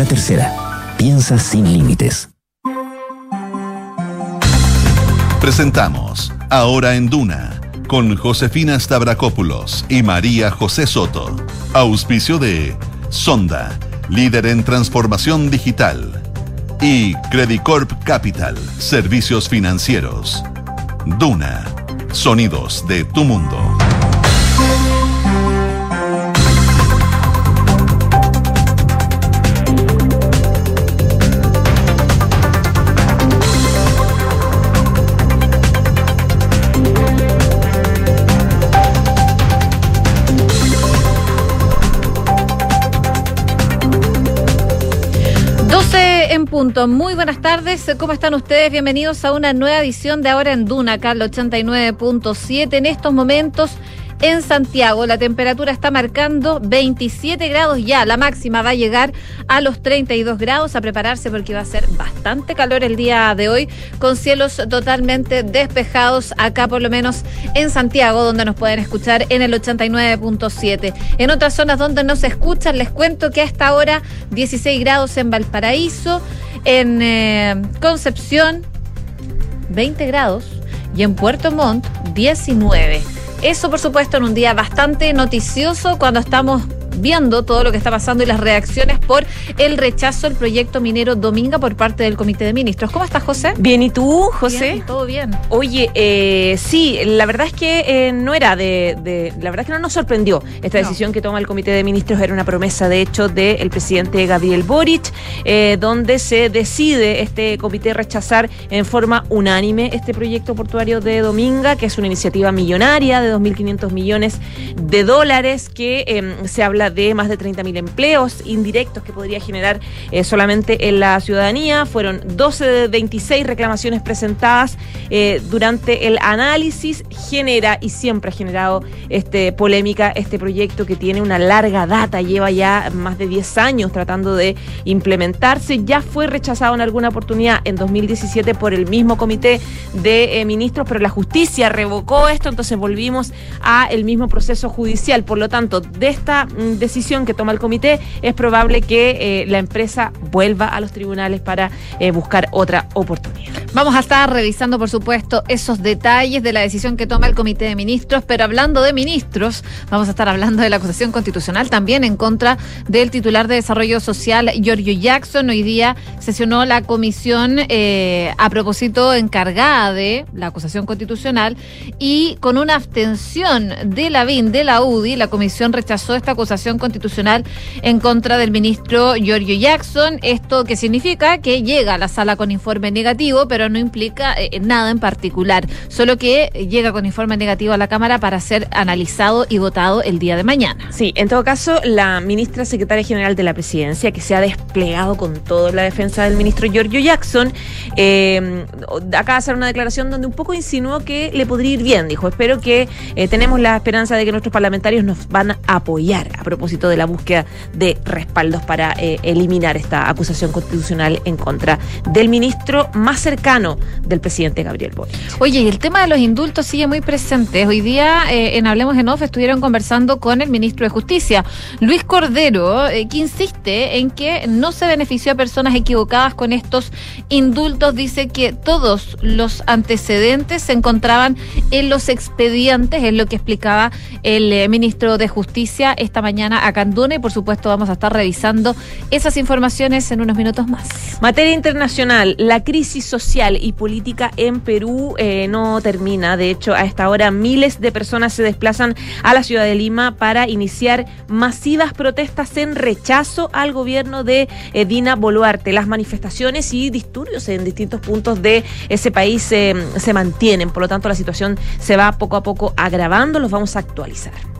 La tercera, piensa sin límites. Presentamos Ahora en Duna con Josefina Stavrakopoulos y María José Soto. Auspicio de Sonda, líder en transformación digital. Y Credicorp Capital, servicios financieros. Duna, sonidos de tu mundo. Muy buenas tardes. ¿Cómo están ustedes? Bienvenidos a una nueva edición de Ahora en Duna, acá al 89.7. En estos momentos en Santiago la temperatura está marcando 27 grados ya. La máxima va a llegar a los 32 grados. A prepararse porque va a ser bastante calor el día de hoy, con cielos totalmente despejados acá, por lo menos en Santiago, donde nos pueden escuchar en el 89.7. En otras zonas donde no se escuchan, les cuento que a esta hora 16 grados en Valparaíso, en eh, Concepción 20 grados y en Puerto Montt 19. Eso, por supuesto, en un día bastante noticioso cuando estamos viendo todo lo que está pasando y las reacciones por el rechazo al proyecto minero Dominga por parte del Comité de Ministros. ¿Cómo estás, José? Bien, ¿y tú, José? Bien, todo bien. Oye, eh, sí, la verdad es que eh, no era de, La verdad es que no nos sorprendió esta No. decisión que toma el Comité de Ministros. Era una promesa, de hecho, del presidente Gabriel Boric, eh, donde se decide este comité rechazar en forma unánime este proyecto portuario de Dominga, que es una iniciativa millonaria de 2.500 millones de dólares, que eh, se habla de más de 30.000 empleos indirectos que podría generar eh, solamente en la ciudadanía. Fueron 12 de 26 reclamaciones presentadas eh, durante el análisis. Genera y siempre ha generado este, polémica este proyecto que tiene una larga data, lleva ya más de 10 años tratando de implementarse. Ya fue rechazado en alguna oportunidad en 2017 por el mismo comité de eh, ministros, pero la justicia revocó esto, entonces volvimos a el mismo proceso judicial. Por lo tanto, de esta decisión que toma el comité, es probable que eh, la empresa vuelva a los tribunales para eh, buscar otra oportunidad. Vamos a estar revisando, por supuesto, esos detalles de la decisión que toma el Comité de Ministros, pero hablando de ministros, vamos a estar hablando de la acusación constitucional también en contra del titular de Desarrollo Social, Giorgio Jackson. Hoy día sesionó la comisión eh, a propósito encargada de la acusación constitucional y con una abstención de la BIN, de la UDI, la comisión rechazó esta acusación constitucional en contra del ministro Giorgio Jackson. Esto que significa que llega a la sala con informe negativo, pero no implica eh, nada en particular, solo que llega con informe negativo a la Cámara para ser analizado y votado el día de mañana. Sí, en todo caso, la ministra secretaria general de la presidencia, que se ha desplegado con toda la defensa del ministro Giorgio Jackson, eh, acaba de hacer una declaración donde un poco insinuó que le podría ir bien. Dijo, espero que eh, tenemos la esperanza de que nuestros parlamentarios nos van a apoyar propósito de la búsqueda de respaldos para eh, eliminar esta acusación constitucional en contra del ministro más cercano del presidente Gabriel Boric. Oye, y el tema de los indultos sigue muy presente. Hoy día eh, en Hablemos en Off estuvieron conversando con el ministro de Justicia, Luis Cordero, eh, que insiste en que no se benefició a personas equivocadas con estos indultos. Dice que todos los antecedentes se encontraban en los expedientes, es lo que explicaba el ministro de Justicia esta mañana a Canduna y por supuesto vamos a estar revisando esas informaciones en unos minutos más. Materia internacional, la crisis social y política en Perú eh, no termina. De hecho, a esta hora miles de personas se desplazan a la ciudad de Lima para iniciar masivas protestas en rechazo al gobierno de eh, Dina Boluarte. Las manifestaciones y disturbios en distintos puntos de ese país eh, se mantienen. Por lo tanto, la situación se va poco a poco agravando. Los vamos a actualizar.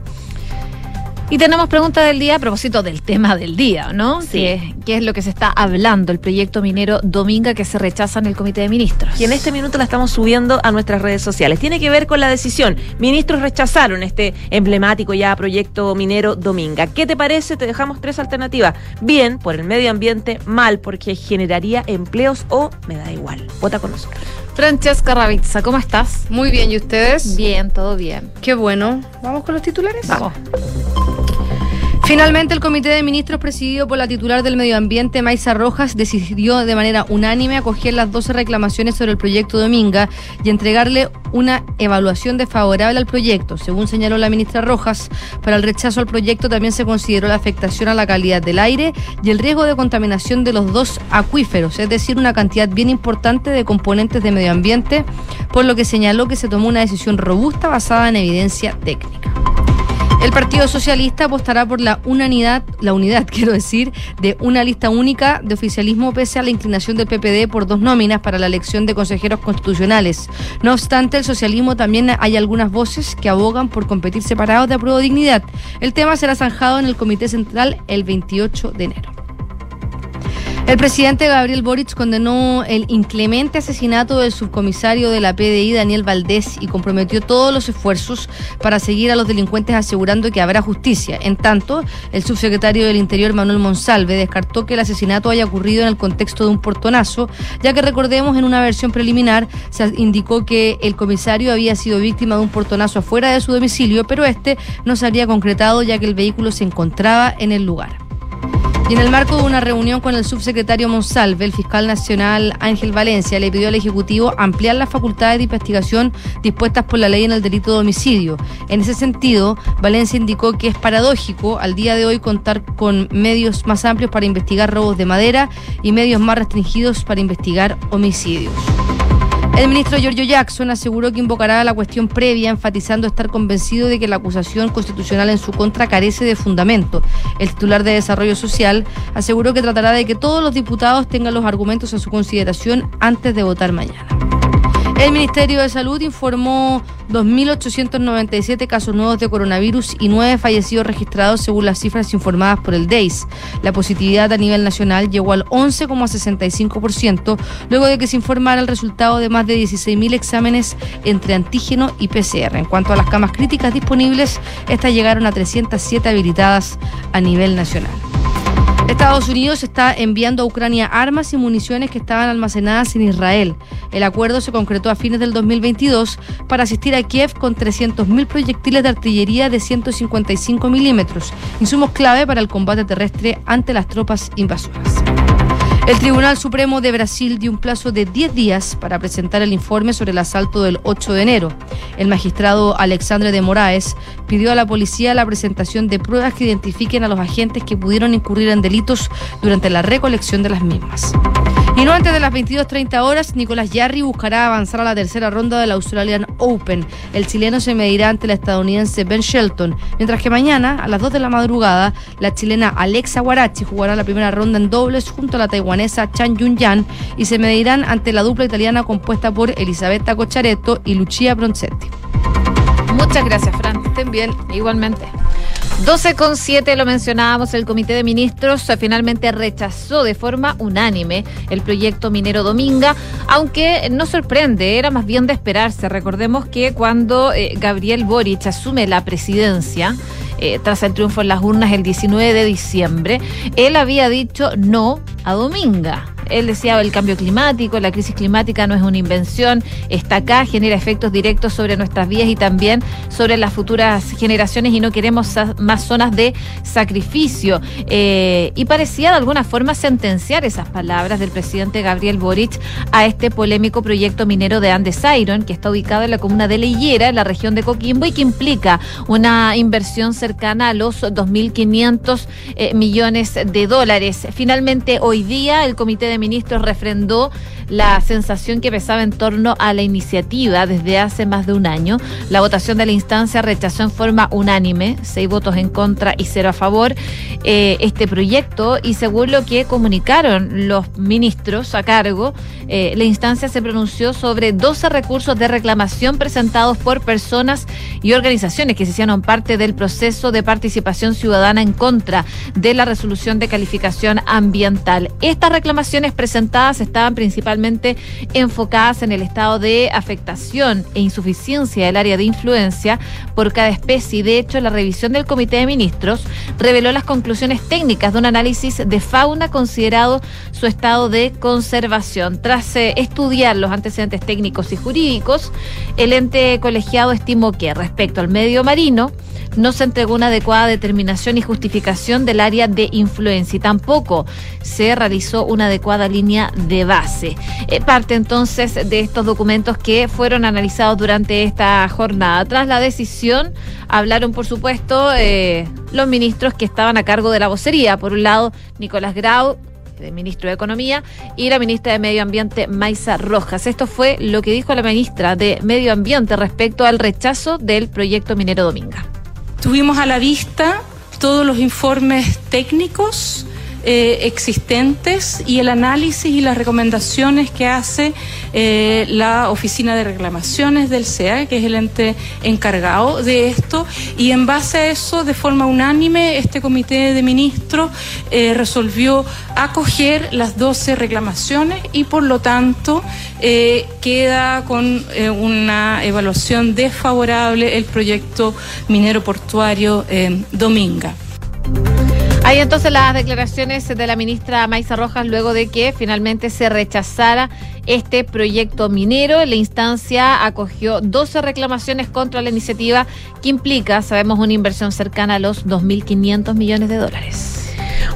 Y tenemos pregunta del día a propósito del tema del día, ¿no? Sí. ¿Qué, qué es lo que se está hablando? El proyecto minero Dominga que se rechaza en el Comité de Ministros. Y en este minuto la estamos subiendo a nuestras redes sociales. Tiene que ver con la decisión. Ministros rechazaron este emblemático ya proyecto minero Dominga. ¿Qué te parece? Te dejamos tres alternativas. Bien, por el medio ambiente, mal, porque generaría empleos o me da igual. Vota con nosotros. Francesca Ravizza, ¿cómo estás? Muy bien, ¿y ustedes? Bien, todo bien. Qué bueno. ¿Vamos con los titulares? Vamos. Finalmente, el Comité de Ministros, presidido por la titular del Medio Ambiente, Maisa Rojas, decidió de manera unánime acoger las 12 reclamaciones sobre el proyecto Dominga y entregarle una evaluación desfavorable al proyecto. Según señaló la ministra Rojas, para el rechazo al proyecto también se consideró la afectación a la calidad del aire y el riesgo de contaminación de los dos acuíferos, es decir, una cantidad bien importante de componentes de medio ambiente, por lo que señaló que se tomó una decisión robusta basada en evidencia técnica. El Partido Socialista apostará por la unanidad, la unidad, quiero decir, de una lista única de oficialismo pese a la inclinación del PPD por dos nóminas para la elección de consejeros constitucionales. No obstante, el socialismo también hay algunas voces que abogan por competir separados de apruebo dignidad. El tema será zanjado en el Comité Central el 28 de enero. El presidente Gabriel Boric condenó el inclemente asesinato del subcomisario de la PDI, Daniel Valdés, y comprometió todos los esfuerzos para seguir a los delincuentes asegurando que habrá justicia. En tanto, el subsecretario del Interior, Manuel Monsalve, descartó que el asesinato haya ocurrido en el contexto de un portonazo, ya que recordemos en una versión preliminar se indicó que el comisario había sido víctima de un portonazo afuera de su domicilio, pero este no se habría concretado ya que el vehículo se encontraba en el lugar. Y en el marco de una reunión con el subsecretario Monsalve, el fiscal nacional Ángel Valencia le pidió al Ejecutivo ampliar las facultades de investigación dispuestas por la ley en el delito de homicidio. En ese sentido, Valencia indicó que es paradójico al día de hoy contar con medios más amplios para investigar robos de madera y medios más restringidos para investigar homicidios. El ministro Giorgio Jackson aseguró que invocará la cuestión previa, enfatizando estar convencido de que la acusación constitucional en su contra carece de fundamento. El titular de Desarrollo Social aseguró que tratará de que todos los diputados tengan los argumentos a su consideración antes de votar mañana. El Ministerio de Salud informó 2.897 casos nuevos de coronavirus y nueve fallecidos registrados según las cifras informadas por el DEIS. La positividad a nivel nacional llegó al 11,65% luego de que se informara el resultado de más de 16.000 exámenes entre antígeno y PCR. En cuanto a las camas críticas disponibles, estas llegaron a 307 habilitadas a nivel nacional. Estados Unidos está enviando a Ucrania armas y municiones que estaban almacenadas en Israel. El acuerdo se concretó a fines del 2022 para asistir a Kiev con 300.000 proyectiles de artillería de 155 milímetros, insumos clave para el combate terrestre ante las tropas invasoras. El Tribunal Supremo de Brasil dio un plazo de 10 días para presentar el informe sobre el asalto del 8 de enero. El magistrado Alexandre de Moraes pidió a la policía la presentación de pruebas que identifiquen a los agentes que pudieron incurrir en delitos durante la recolección de las mismas. Y no antes de las 22.30 horas, Nicolás Yarri buscará avanzar a la tercera ronda del Australian Open. El chileno se medirá ante el estadounidense Ben Shelton, mientras que mañana, a las 2 de la madrugada, la chilena Alexa Guarachi jugará la primera ronda en dobles junto a la taiwanesa Chan Yun-yan y se medirán ante la dupla italiana compuesta por Elisabetta Cocciaretto y Lucia Bronzetti. Muchas gracias, Fran. Estén bien. Igualmente. 12 con 7 lo mencionábamos, el Comité de Ministros finalmente rechazó de forma unánime el proyecto minero Dominga, aunque no sorprende, era más bien de esperarse. Recordemos que cuando eh, Gabriel Boric asume la presidencia, eh, tras el triunfo en las urnas el 19 de diciembre, él había dicho no a Dominga. Él decía el cambio climático, la crisis climática no es una invención, está acá, genera efectos directos sobre nuestras vías y también sobre las futuras generaciones y no queremos más zonas de sacrificio. Eh, y parecía de alguna forma sentenciar esas palabras del presidente Gabriel Boric a este polémico proyecto minero de Andes Iron, que está ubicado en la comuna de Leyera, en la región de Coquimbo, y que implica una inversión cercana a los 2.500 eh, millones de dólares. Finalmente, hoy día, el Comité de Ministros refrendó la sensación que pesaba en torno a la iniciativa desde hace más de un año. La votación de la instancia rechazó en forma unánime, seis votos en contra y cero a favor, eh, este proyecto y según lo que comunicaron los ministros a cargo, eh, la instancia se pronunció sobre 12 recursos de reclamación presentados por personas y organizaciones que se hicieron parte del proceso de participación ciudadana en contra de la resolución de calificación ambiental. Estas reclamaciones presentadas estaban principalmente enfocadas en el estado de afectación e insuficiencia del área de influencia por cada especie. De hecho, la revisión del Comité de Ministros reveló las conclusiones técnicas de un análisis de fauna considerado su estado de conservación. Tras eh, estudiar los antecedentes técnicos y jurídicos, el ente colegiado estimó que respecto al medio marino, no se entregó una adecuada determinación y justificación del área de influencia y tampoco se realizó una adecuada línea de base. Eh, parte entonces de estos documentos que fueron analizados durante esta jornada. Tras la decisión, hablaron, por supuesto, eh, los ministros que estaban a cargo de la vocería. Por un lado, Nicolás Grau, el ministro de Economía, y la ministra de Medio Ambiente, Maisa Rojas. Esto fue lo que dijo la ministra de Medio Ambiente respecto al rechazo del proyecto minero Dominga. Tuvimos a la vista todos los informes técnicos eh, existentes y el análisis y las recomendaciones que hace eh, la Oficina de Reclamaciones del CEA, que es el ente encargado de esto, y en base a eso, de forma unánime, este comité de ministros eh, resolvió acoger las 12 reclamaciones y por lo tanto queda con una evaluación desfavorable el proyecto minero portuario Dominga. Hay entonces las declaraciones de la ministra Maisa Rojas luego de que finalmente se rechazara este proyecto minero. La instancia acogió 12 reclamaciones contra la iniciativa que implica, sabemos, una inversión cercana a los 2.500 millones de dólares.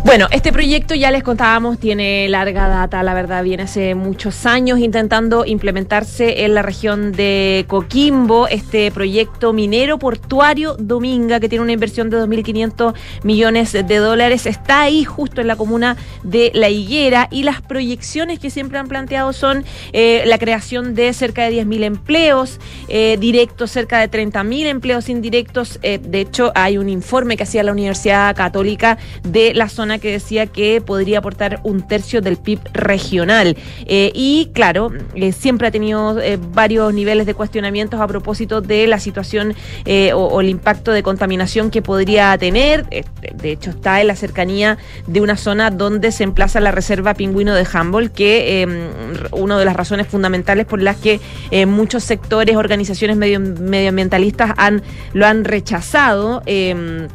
Bueno, este proyecto ya les contábamos, tiene larga data, la verdad, viene hace muchos años intentando implementarse en la región de Coquimbo, este proyecto minero portuario Dominga, que tiene una inversión de 2.500 millones de dólares, está ahí justo en la comuna de La Higuera y las proyecciones que siempre han planteado son eh, la creación de cerca de 10.000 empleos eh, directos, cerca de 30.000 empleos indirectos. Eh, de hecho, hay un informe que hacía la Universidad Católica de la zona que decía que podría aportar un tercio del PIB regional. Eh, y claro, eh, siempre ha tenido eh, varios niveles de cuestionamientos a propósito de la situación o, el impacto de contaminación que podría tener. de hecho, está en la cercanía de una zona donde se emplaza la reserva pingüino de Humboldt, que em, una de las razones fundamentales por las que muchos sectores, organizaciones medioambientalistas han, lo han rechazado. Em,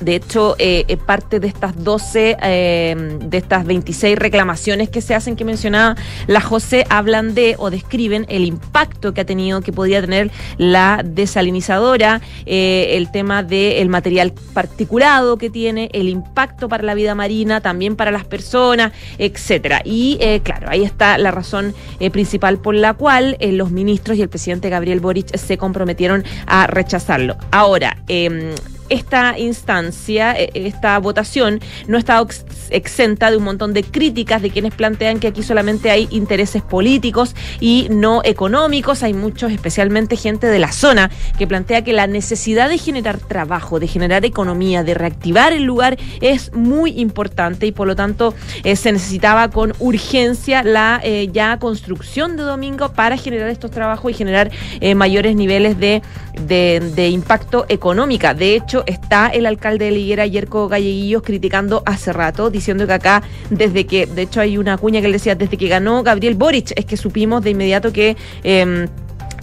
de hecho, eh, eh, parte de estas 12, eh, de estas 26 reclamaciones que se hacen, que mencionaba la José, hablan de o describen el impacto que ha tenido, que podía tener la desalinizadora, el tema del material particulado que tiene, el impacto para la vida marina, también para las personas, etcétera. Y claro, ahí está la razón principal por la cual los ministros y el presidente Gabriel Boric se comprometieron a rechazarlo. Ahora, em, esta instancia, e, esta votación, no estado exenta de un montón de críticas de quienes plantean que aquí solamente hay intereses políticos y no económicos. Hay muchos, especialmente gente de la zona, que plantea que la necesidad de generar trabajo, de generar economía, de reactivar el lugar es muy importante y por lo tanto eh, se necesitaba con urgencia la eh, ya construcción de Domingo para generar estos trabajos y generar eh, mayores niveles de, de, de impacto económica. De hecho, está el alcalde de Liguera, Yerko Galleguillos, criticando hace rato, diciendo que acá, desde que, de hecho hay una cuña que él decía, desde que ganó Gabriel Boric, es que supimos de inmediato que... Eh,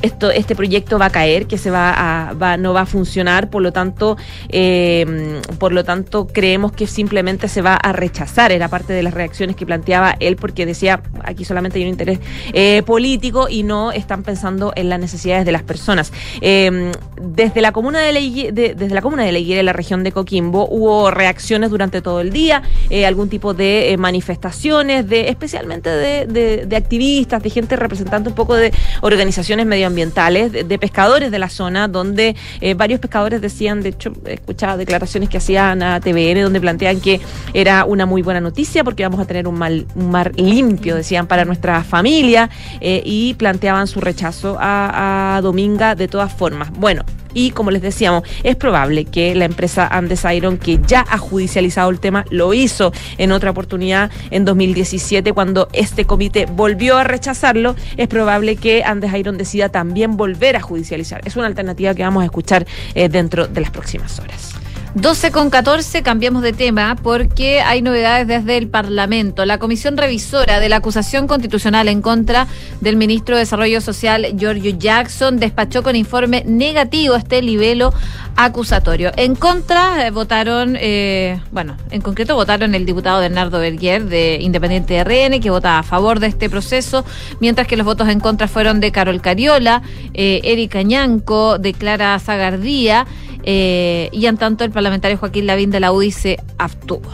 esto, este proyecto va a caer, que se va va, no va a funcionar, por lo tanto, eh, por lo tanto, creemos que simplemente se va a rechazar. Era parte de las reacciones que planteaba él, porque decía aquí solamente hay un interés eh, político y no están pensando en las necesidades de las personas. Eh, desde la comuna de, desde la comuna de la región de Coquimbo, hubo reacciones durante todo el día, algún tipo de manifestaciones, de especialmente de, de, activistas, de gente representante un poco de organizaciones medio ambientales de, pescadores de la zona, donde eh, varios pescadores decían, de hecho, escuchaba declaraciones que hacían a TVN, donde plantean que era una muy buena noticia porque vamos a tener un, mal, un mar limpio, decían, para nuestra familia, eh, y planteaban su rechazo a, a Dominga de todas formas. Bueno, y como les decíamos, es probable que la empresa Andes Iron, que ya ha judicializado el tema, lo hizo en otra oportunidad en 2017 cuando este comité volvió a rechazarlo, es probable que Andes Iron decida también volver a judicializar. Es una alternativa que vamos a escuchar eh, dentro de las próximas horas. 12 con 14, cambiamos de tema porque hay novedades desde el Parlamento. La comisión revisora de la acusación constitucional en contra del ministro de Desarrollo Social, Giorgio Jackson, despachó con informe negativo este libelo acusatorio. En contra eh, votaron, eh, bueno, en concreto votaron el diputado Bernardo Berguer de Independiente RN, que vota a favor de este proceso, mientras que los votos en contra fueron de Carol Cariola, eh, Erika de Clara Zagardía eh, y en tanto el parlamentario Joaquín Lavín de la UDI se abstuvo.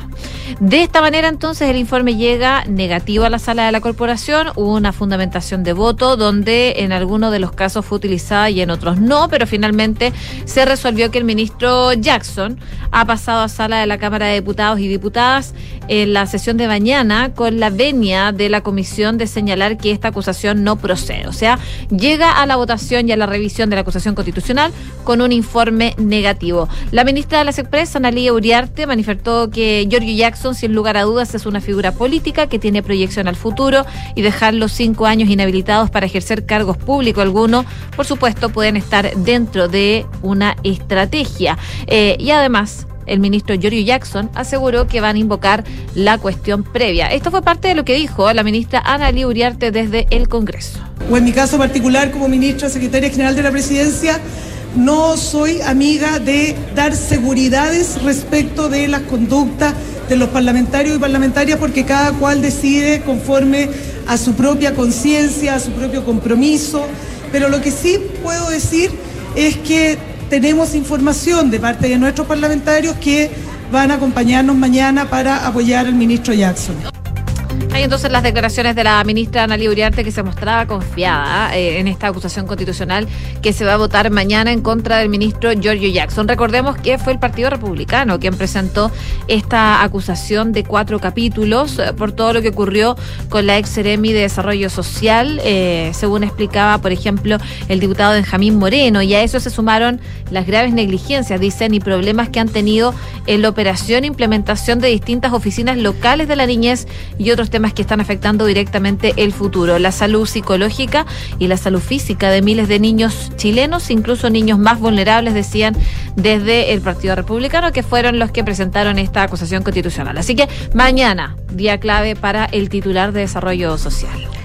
De esta manera entonces el informe llega negativo a la sala de la corporación, hubo una fundamentación de voto donde en algunos de los casos fue utilizada y en otros no, pero finalmente se resolvió que el ministro Jackson ha pasado a sala de la Cámara de Diputados y Diputadas en la sesión de mañana con la venia de la comisión de señalar que esta acusación no procede. O sea, llega a la votación y a la revisión de la acusación constitucional con un informe negativo. La ministra de las Expresas, Analia Uriarte, manifestó que Giorgio Jackson, sin lugar a dudas, es una figura política que tiene proyección al futuro y dejar los cinco años inhabilitados para ejercer cargos públicos algunos, por supuesto, pueden estar dentro de una estrategia. Eh, y además, el ministro Giorgio Jackson aseguró que van a invocar la cuestión previa. Esto fue parte de lo que dijo la ministra Ana Uriarte desde el Congreso. O en mi caso particular como ministra secretaria general de la presidencia, no soy amiga de dar seguridades respecto de las conductas de los parlamentarios y parlamentarias porque cada cual decide conforme a su propia conciencia, a su propio compromiso. Pero lo que sí puedo decir es que tenemos información de parte de nuestros parlamentarios que van a acompañarnos mañana para apoyar al ministro Jackson. Hay entonces las declaraciones de la ministra Ana Uriarte que se mostraba confiada eh, en esta acusación constitucional que se va a votar mañana en contra del ministro Giorgio Jackson. Recordemos que fue el Partido Republicano quien presentó esta acusación de cuatro capítulos eh, por todo lo que ocurrió con la ex Seremi de Desarrollo Social, eh, según explicaba, por ejemplo, el diputado Benjamín Moreno. Y a eso se sumaron las graves negligencias, dicen, y problemas que han tenido en la operación e implementación de distintas oficinas locales de la niñez y otros temas que están afectando directamente el futuro, la salud psicológica y la salud física de miles de niños chilenos, incluso niños más vulnerables, decían desde el Partido Republicano, que fueron los que presentaron esta acusación constitucional. Así que mañana, día clave para el titular de Desarrollo Social.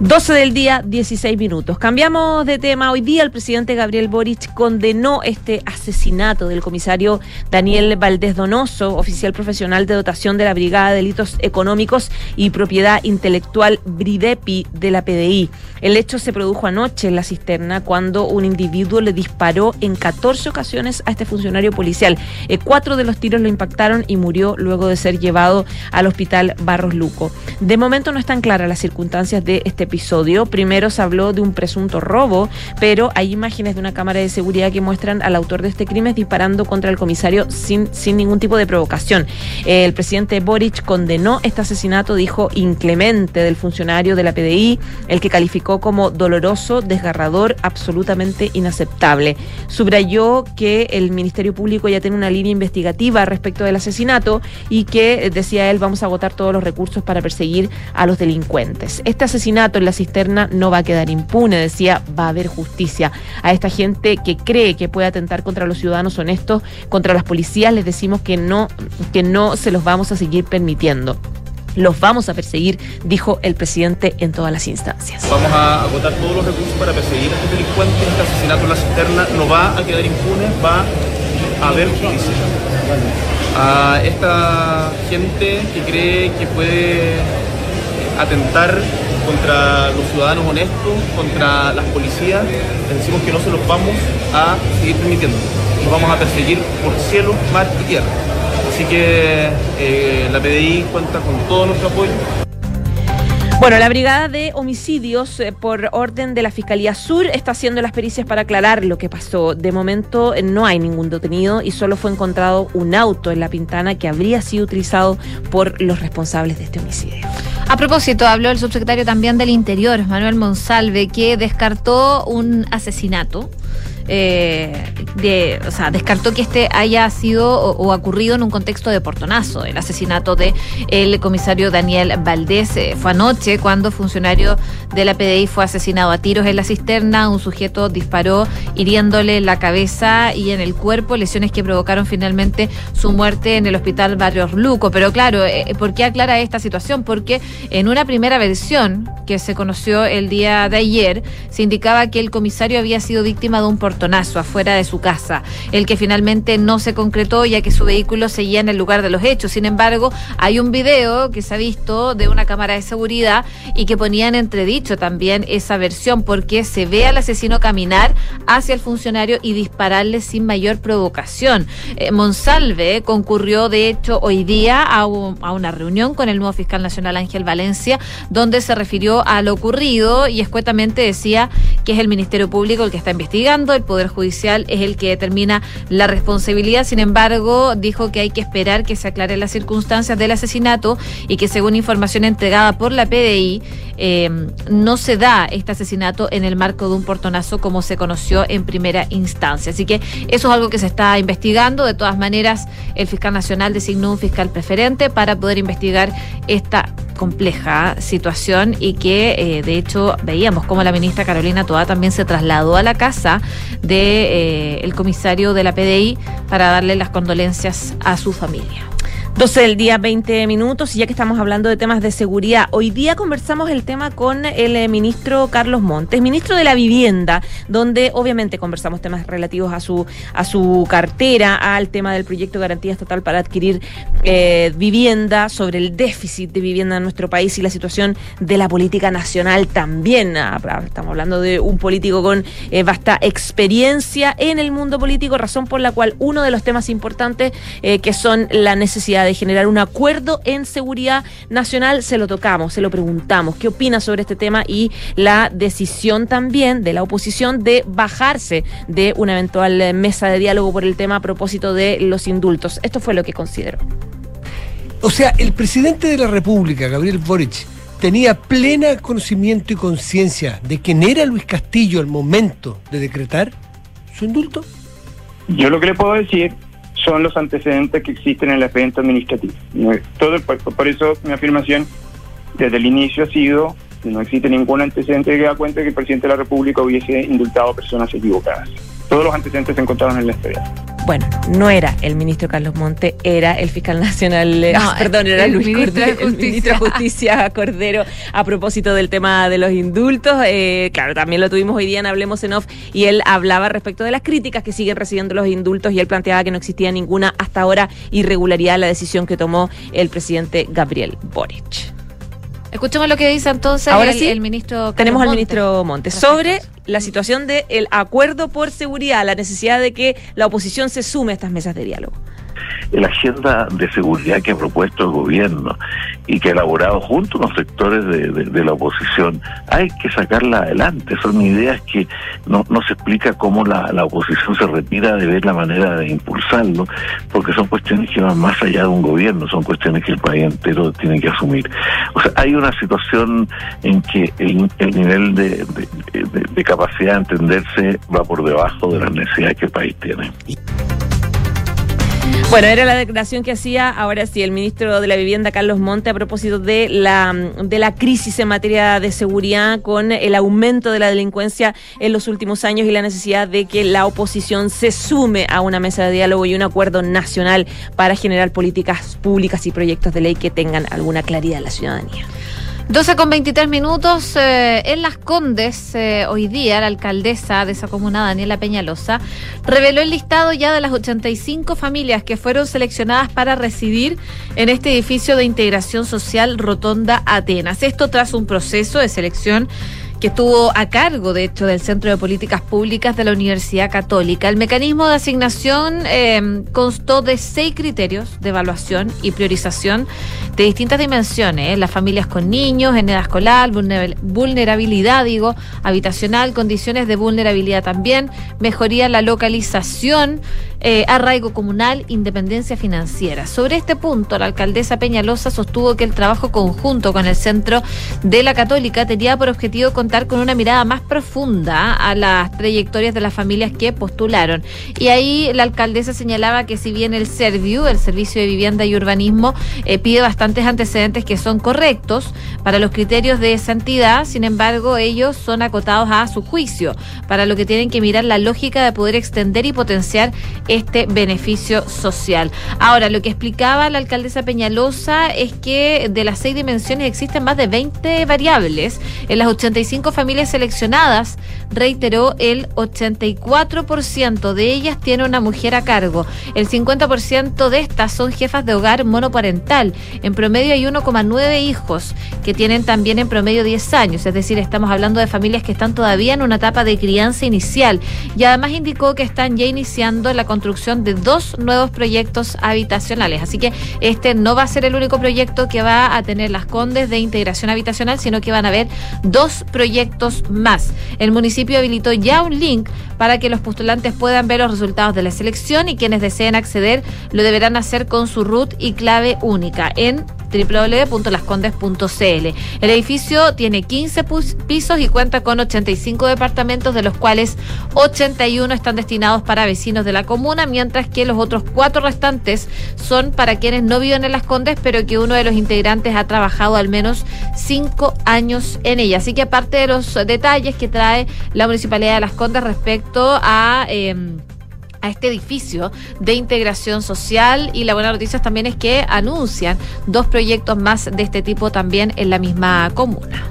12 del día, 16 minutos. Cambiamos de tema. Hoy día el presidente Gabriel Boric condenó este asesinato del comisario Daniel Valdés Donoso, oficial profesional de dotación de la Brigada de Delitos Económicos y Propiedad Intelectual Bridepi de la PDI. El hecho se produjo anoche en la cisterna cuando un individuo le disparó en 14 ocasiones a este funcionario policial. Eh, cuatro de los tiros lo impactaron y murió luego de ser llevado al hospital Barros Luco. De momento no están claras las circunstancias de este episodio. Primero se habló de un presunto robo, pero hay imágenes de una cámara de seguridad que muestran al autor de este crimen disparando contra el comisario sin, sin ningún tipo de provocación. El presidente Boric condenó este asesinato, dijo inclemente del funcionario de la PDI, el que calificó como doloroso, desgarrador, absolutamente inaceptable. Subrayó que el Ministerio Público ya tiene una línea investigativa respecto del asesinato y que, decía él, vamos a agotar todos los recursos para perseguir a los delincuentes. Este asesinato en la cisterna no va a quedar impune, decía, va a haber justicia. A esta gente que cree que puede atentar contra los ciudadanos honestos, contra las policías, les decimos que no, que no se los vamos a seguir permitiendo. Los vamos a perseguir, dijo el presidente en todas las instancias. Vamos a agotar todos los recursos para perseguir a estos delincuentes. Este asesinato en la cisterna no va a quedar impune, va a haber justicia. A esta gente que cree que puede atentar contra los ciudadanos honestos, contra las policías, decimos que no se los vamos a seguir permitiendo. Los vamos a perseguir por cielo, mar y tierra. Así que eh, la PDI cuenta con todo nuestro apoyo. Bueno, la Brigada de Homicidios, eh, por orden de la Fiscalía Sur, está haciendo las pericias para aclarar lo que pasó. De momento eh, no hay ningún detenido y solo fue encontrado un auto en La Pintana que habría sido utilizado por los responsables de este homicidio. A propósito, habló el subsecretario también del Interior, Manuel Monsalve, que descartó un asesinato eh, de, o sea, descartó que este haya sido o, ocurrido en un contexto de portonazo. El asesinato de el comisario Daniel Valdés eh, fue anoche cuando funcionario de la PDI fue asesinado a tiros en la cisterna. Un sujeto disparó hiriéndole la cabeza y en el cuerpo, lesiones que provocaron finalmente su muerte en el hospital Barrio Luco. Pero claro, eh, ¿por qué aclara esta situación? Porque en una primera versión que se conoció el día de ayer, se indicaba que el comisario había sido víctima de un portonazo portonazo afuera de su casa, el que finalmente no se concretó ya que su vehículo seguía en el lugar de los hechos. Sin embargo, hay un video que se ha visto de una cámara de seguridad y que ponía en entredicho también esa versión porque se ve al asesino caminar hacia el funcionario y dispararle sin mayor provocación. Eh, Monsalve concurrió de hecho hoy día a, una reunión con el nuevo fiscal nacional Ángel Valencia donde se refirió a lo ocurrido y escuetamente decía que es el Ministerio Público el que está investigando, Poder Judicial es el que determina la responsabilidad. Sin embargo, dijo que hay que esperar que se aclaren las circunstancias del asesinato y que según información entregada por la PDI, eh, no se da este asesinato en el marco de un portonazo como se conoció en primera instancia. Así que eso es algo que se está investigando. De todas maneras, el fiscal nacional designó un fiscal preferente para poder investigar esta compleja situación y que eh, de hecho veíamos como la ministra Carolina Toa también se trasladó a la casa del de, eh, comisario de la PDI para darle las condolencias a su familia. 12 del día, 20 minutos, y ya que estamos hablando de temas de seguridad, hoy día conversamos el tema con el eh, ministro Carlos Montes, ministro de la Vivienda, donde obviamente conversamos temas relativos a su, a su cartera, al tema del proyecto de garantía estatal para adquirir eh, vivienda, sobre el déficit de vivienda en nuestro país y la situación de la política nacional también. Ah, estamos hablando de un político con eh, vasta experiencia en el mundo político, razón por la cual uno de los temas importantes eh, que son la necesidad de generar un acuerdo en seguridad nacional, se lo tocamos, se lo preguntamos. ¿Qué opina sobre este tema y la decisión también de la oposición de bajarse de una eventual mesa de diálogo por el tema a propósito de los indultos? Esto fue lo que consideró. O sea, el presidente de la República, Gabriel Boric, tenía plena conocimiento y conciencia de quién era Luis Castillo al momento de decretar su indulto. Yo lo que le puedo decir son los antecedentes que existen en el expediente administrativo. Todo, por eso mi afirmación desde el inicio ha sido no existe ningún antecedente que da cuenta de que el presidente de la República hubiese indultado a personas equivocadas. Todos los antecedentes se encontraron en la expediente. Bueno, no era el ministro Carlos Monte, era el fiscal nacional, ah, perdón, era Luis Cordero, el ministro de Justicia Cordero, a propósito del tema de los indultos. Eh, claro, también lo tuvimos hoy día en Hablemos en Off y él hablaba respecto de las críticas que siguen recibiendo los indultos y él planteaba que no existía ninguna hasta ahora irregularidad en la decisión que tomó el presidente Gabriel Boric. Escuchemos lo que dice entonces Ahora el, sí, el ministro. Tenemos al ministro Montes sobre la situación del acuerdo por seguridad, la necesidad de que la oposición se sume a estas mesas de diálogo la agenda de seguridad que ha propuesto el gobierno y que ha elaborado junto los sectores de, la oposición, hay que sacarla adelante. Son ideas que no, no se explica cómo la, la, oposición se retira de ver la manera de impulsarlo, porque son cuestiones que van más allá de un gobierno, son cuestiones que el país entero tiene que asumir. O sea, hay una situación en que el, el nivel de, de capacidad de entenderse va por debajo de las necesidades que el país tiene. Bueno, era la declaración que hacía ahora sí el ministro de la Vivienda, Carlos Monte, a propósito de la, de la crisis en materia de seguridad con el aumento de la delincuencia en los últimos años y la necesidad de que la oposición se sume a una mesa de diálogo y un acuerdo nacional para generar políticas públicas y proyectos de ley que tengan alguna claridad en la ciudadanía. 12 con 23 minutos eh, en Las Condes, eh, hoy día la alcaldesa de esa comuna, Daniela Peñalosa, reveló el listado ya de las 85 familias que fueron seleccionadas para residir en este edificio de integración social Rotonda Atenas. Esto tras un proceso de selección que estuvo a cargo, de hecho, del Centro de Políticas Públicas de la Universidad Católica. El mecanismo de asignación eh, constó de seis criterios de evaluación y priorización de distintas dimensiones. ¿eh? Las familias con niños, en edad escolar, vulnerabilidad, digo, habitacional, condiciones de vulnerabilidad también, mejoría la localización, eh, arraigo comunal, independencia financiera. Sobre este punto, la alcaldesa Peñalosa sostuvo que el trabajo conjunto con el Centro de la Católica tenía por objetivo contar con una mirada más profunda a las trayectorias de las familias que postularon. Y ahí la alcaldesa señalaba que si bien el Serviu, el Servicio de Vivienda y Urbanismo, eh, pide bastantes antecedentes que son correctos para los criterios de esa entidad, sin embargo, ellos son acotados a su juicio, para lo que tienen que mirar la lógica de poder extender y potenciar este beneficio social. Ahora, lo que explicaba la alcaldesa Peñalosa es que de las seis dimensiones existen más de 20 variables en las 85 85 familias seleccionadas, reiteró el 84% de ellas tiene una mujer a cargo. El 50% de estas son jefas de hogar monoparental. En promedio hay 1,9 hijos que tienen también en promedio 10 años, es decir, estamos hablando de familias que están todavía en una etapa de crianza inicial y además indicó que están ya iniciando la construcción de dos nuevos proyectos habitacionales. Así que este no va a ser el único proyecto que va a tener las Condes de integración habitacional, sino que van a haber dos proyectos más. El municipio habilitó ya un link para que los postulantes puedan ver los resultados de la selección y quienes deseen acceder lo deberán hacer con su root y clave única en www.lascondes.cl. El edificio tiene 15 pisos y cuenta con 85 departamentos, de los cuales 81 están destinados para vecinos de la comuna, mientras que los otros cuatro restantes son para quienes no viven en Las Condes, pero que uno de los integrantes ha trabajado al menos cinco años en ella. Así que aparte de los detalles que trae la Municipalidad de Las Condes respecto a... Eh, a este edificio de integración social y la buena noticia también es que anuncian dos proyectos más de este tipo también en la misma comuna.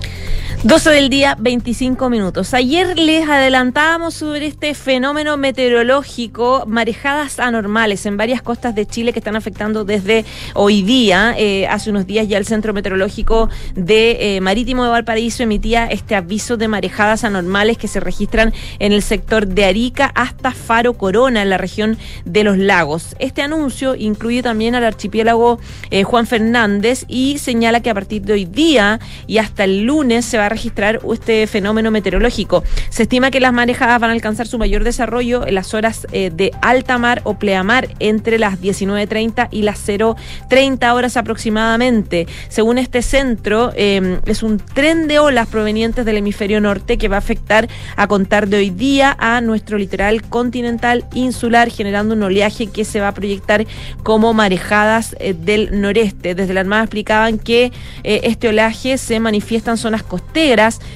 12 del día, 25 minutos. Ayer les adelantábamos sobre este fenómeno meteorológico, marejadas anormales en varias costas de Chile que están afectando desde hoy día. Eh, hace unos días ya el Centro Meteorológico de eh, Marítimo de Valparaíso emitía este aviso de marejadas anormales que se registran en el sector de Arica hasta Faro Corona, en la región de los lagos. Este anuncio incluye también al archipiélago eh, Juan Fernández y señala que a partir de hoy día y hasta el lunes se va a registrar este fenómeno meteorológico. Se estima que las marejadas van a alcanzar su mayor desarrollo en las horas eh, de alta mar o pleamar entre las 19.30 y las 0.30 horas aproximadamente. Según este centro, em, es un tren de olas provenientes del hemisferio norte que va a afectar a contar de hoy día a nuestro litoral continental insular, generando un oleaje que se va a proyectar como marejadas eh, del noreste. Desde la Armada explicaban que eh, este oleaje se manifiesta en zonas costeras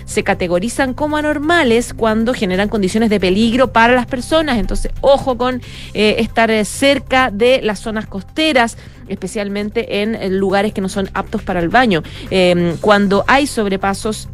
se categorizan como anormales cuando generan condiciones de peligro para las personas. Entonces, ojo con eh, estar eh, cerca de las zonas costeras especialmente en lugares que no son aptos para el baño. Em, cuando hay sobrepasos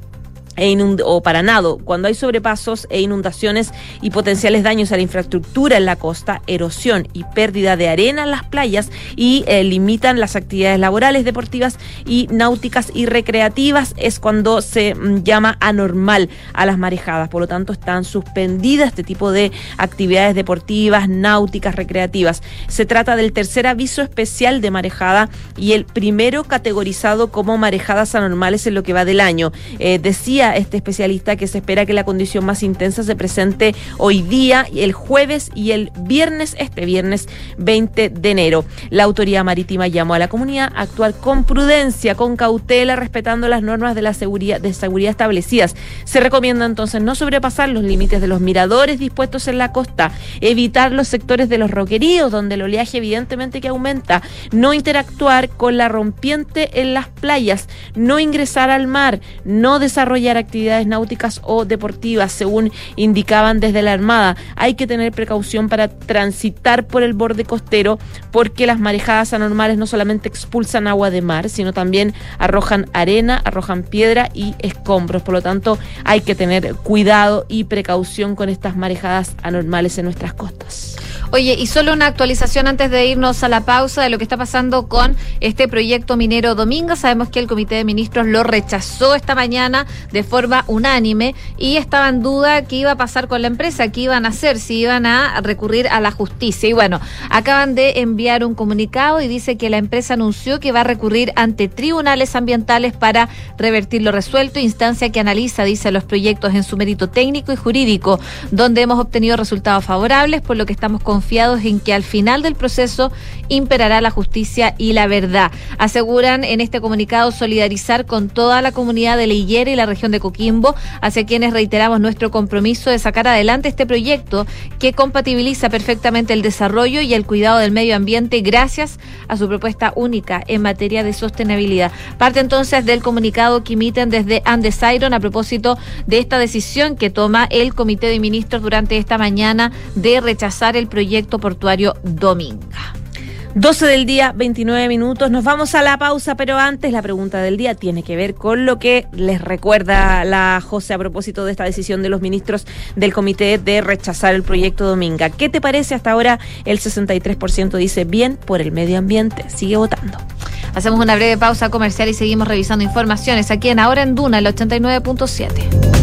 e o para nado, cuando hay sobrepasos e inundaciones y potenciales daños a la infraestructura en la costa, erosión y pérdida de arena en las playas y eh, limitan las actividades laborales, deportivas y náuticas y recreativas, es cuando se mm, llama anormal a las marejadas. Por lo tanto, están suspendidas este tipo de actividades deportivas, náuticas, recreativas. Se trata del tercer aviso especial de marejada y el primero categorizado como marejadas anormales en lo que va del año. Eh, decía este especialista que se espera que la condición más intensa se presente hoy día, el jueves y el viernes, este viernes 20 de enero. La autoridad marítima llamó a la comunidad a actuar con prudencia, con cautela, respetando las normas de la seguridad, de seguridad establecidas. Se recomienda entonces no sobrepasar los límites de los miradores dispuestos en la costa, evitar los sectores de los roqueríos donde el oleaje evidentemente que aumenta, no interactuar con la rompiente en las playas, no ingresar al mar, no desarrollar actividades náuticas o deportivas, según indicaban desde la Armada. Hay que tener precaución para transitar por el borde costero porque las marejadas anormales no solamente expulsan agua de mar, sino también arrojan arena, arrojan piedra y escombros. Por lo tanto, hay que tener cuidado y precaución con estas marejadas anormales en nuestras costas. Oye, y solo una actualización antes de irnos a la pausa de lo que está pasando con este proyecto minero Domingo. Sabemos que el Comité de Ministros lo rechazó esta mañana de forma unánime y estaba en duda qué iba a pasar con la empresa, qué iban a hacer, si iban a recurrir a la justicia. Y bueno, acaban de enviar un comunicado y dice que la empresa anunció que va a recurrir ante tribunales ambientales para revertir lo resuelto, instancia que analiza, dice, los proyectos en su mérito técnico y jurídico, donde hemos obtenido resultados favorables, por lo que estamos con en que al final del proceso imperará la justicia y la verdad. Aseguran en este comunicado solidarizar con toda la comunidad de Leillera y la región de Coquimbo, hacia quienes reiteramos nuestro compromiso de sacar adelante este proyecto que compatibiliza perfectamente el desarrollo y el cuidado del medio ambiente gracias a su propuesta única en materia de sostenibilidad. Parte entonces del comunicado que emiten desde Andesiron a propósito de esta decisión que toma el Comité de Ministros durante esta mañana de rechazar el proyecto portuario Dominga. 12 del día, 29 minutos. Nos vamos a la pausa, pero antes la pregunta del día tiene que ver con lo que les recuerda la José a propósito de esta decisión de los ministros del comité de rechazar el proyecto Dominga. ¿Qué te parece? Hasta ahora el 63% dice bien por el medio ambiente. Sigue votando. Hacemos una breve pausa comercial y seguimos revisando informaciones aquí en Ahora en Duna, el 89.7.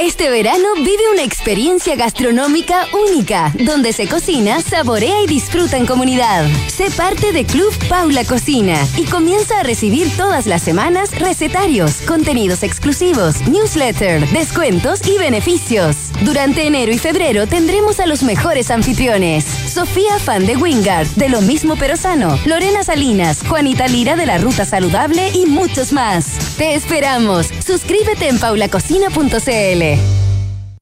Este verano vive una experiencia gastronómica única, donde se cocina, saborea y disfruta en comunidad. Sé parte de Club Paula Cocina y comienza a recibir todas las semanas recetarios, contenidos exclusivos, newsletter, descuentos y beneficios. Durante enero y febrero tendremos a los mejores anfitriones. Sofía Fan de Wingard, de lo mismo pero sano, Lorena Salinas, Juanita Lira de la Ruta Saludable y muchos más. Te esperamos. Suscríbete en paulacocina.cl.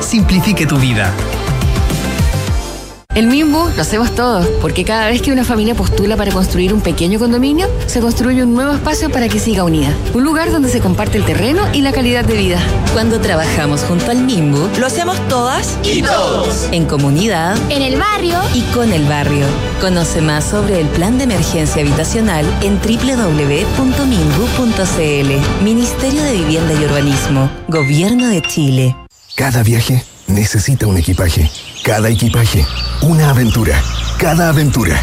simplifique tu vida. El MIMBU lo hacemos todos, porque cada vez que una familia postula para construir un pequeño condominio, se construye un nuevo espacio para que siga unida. Un lugar donde se comparte el terreno y la calidad de vida. Cuando trabajamos junto al MIMBU, lo hacemos todas y todos. En comunidad, en el barrio y con el barrio. Conoce más sobre el plan de emergencia habitacional en www.mimbu.cl. Ministerio de Vivienda y Urbanismo. Gobierno de Chile. Cada viaje necesita un equipaje. Cada equipaje, una aventura. Cada aventura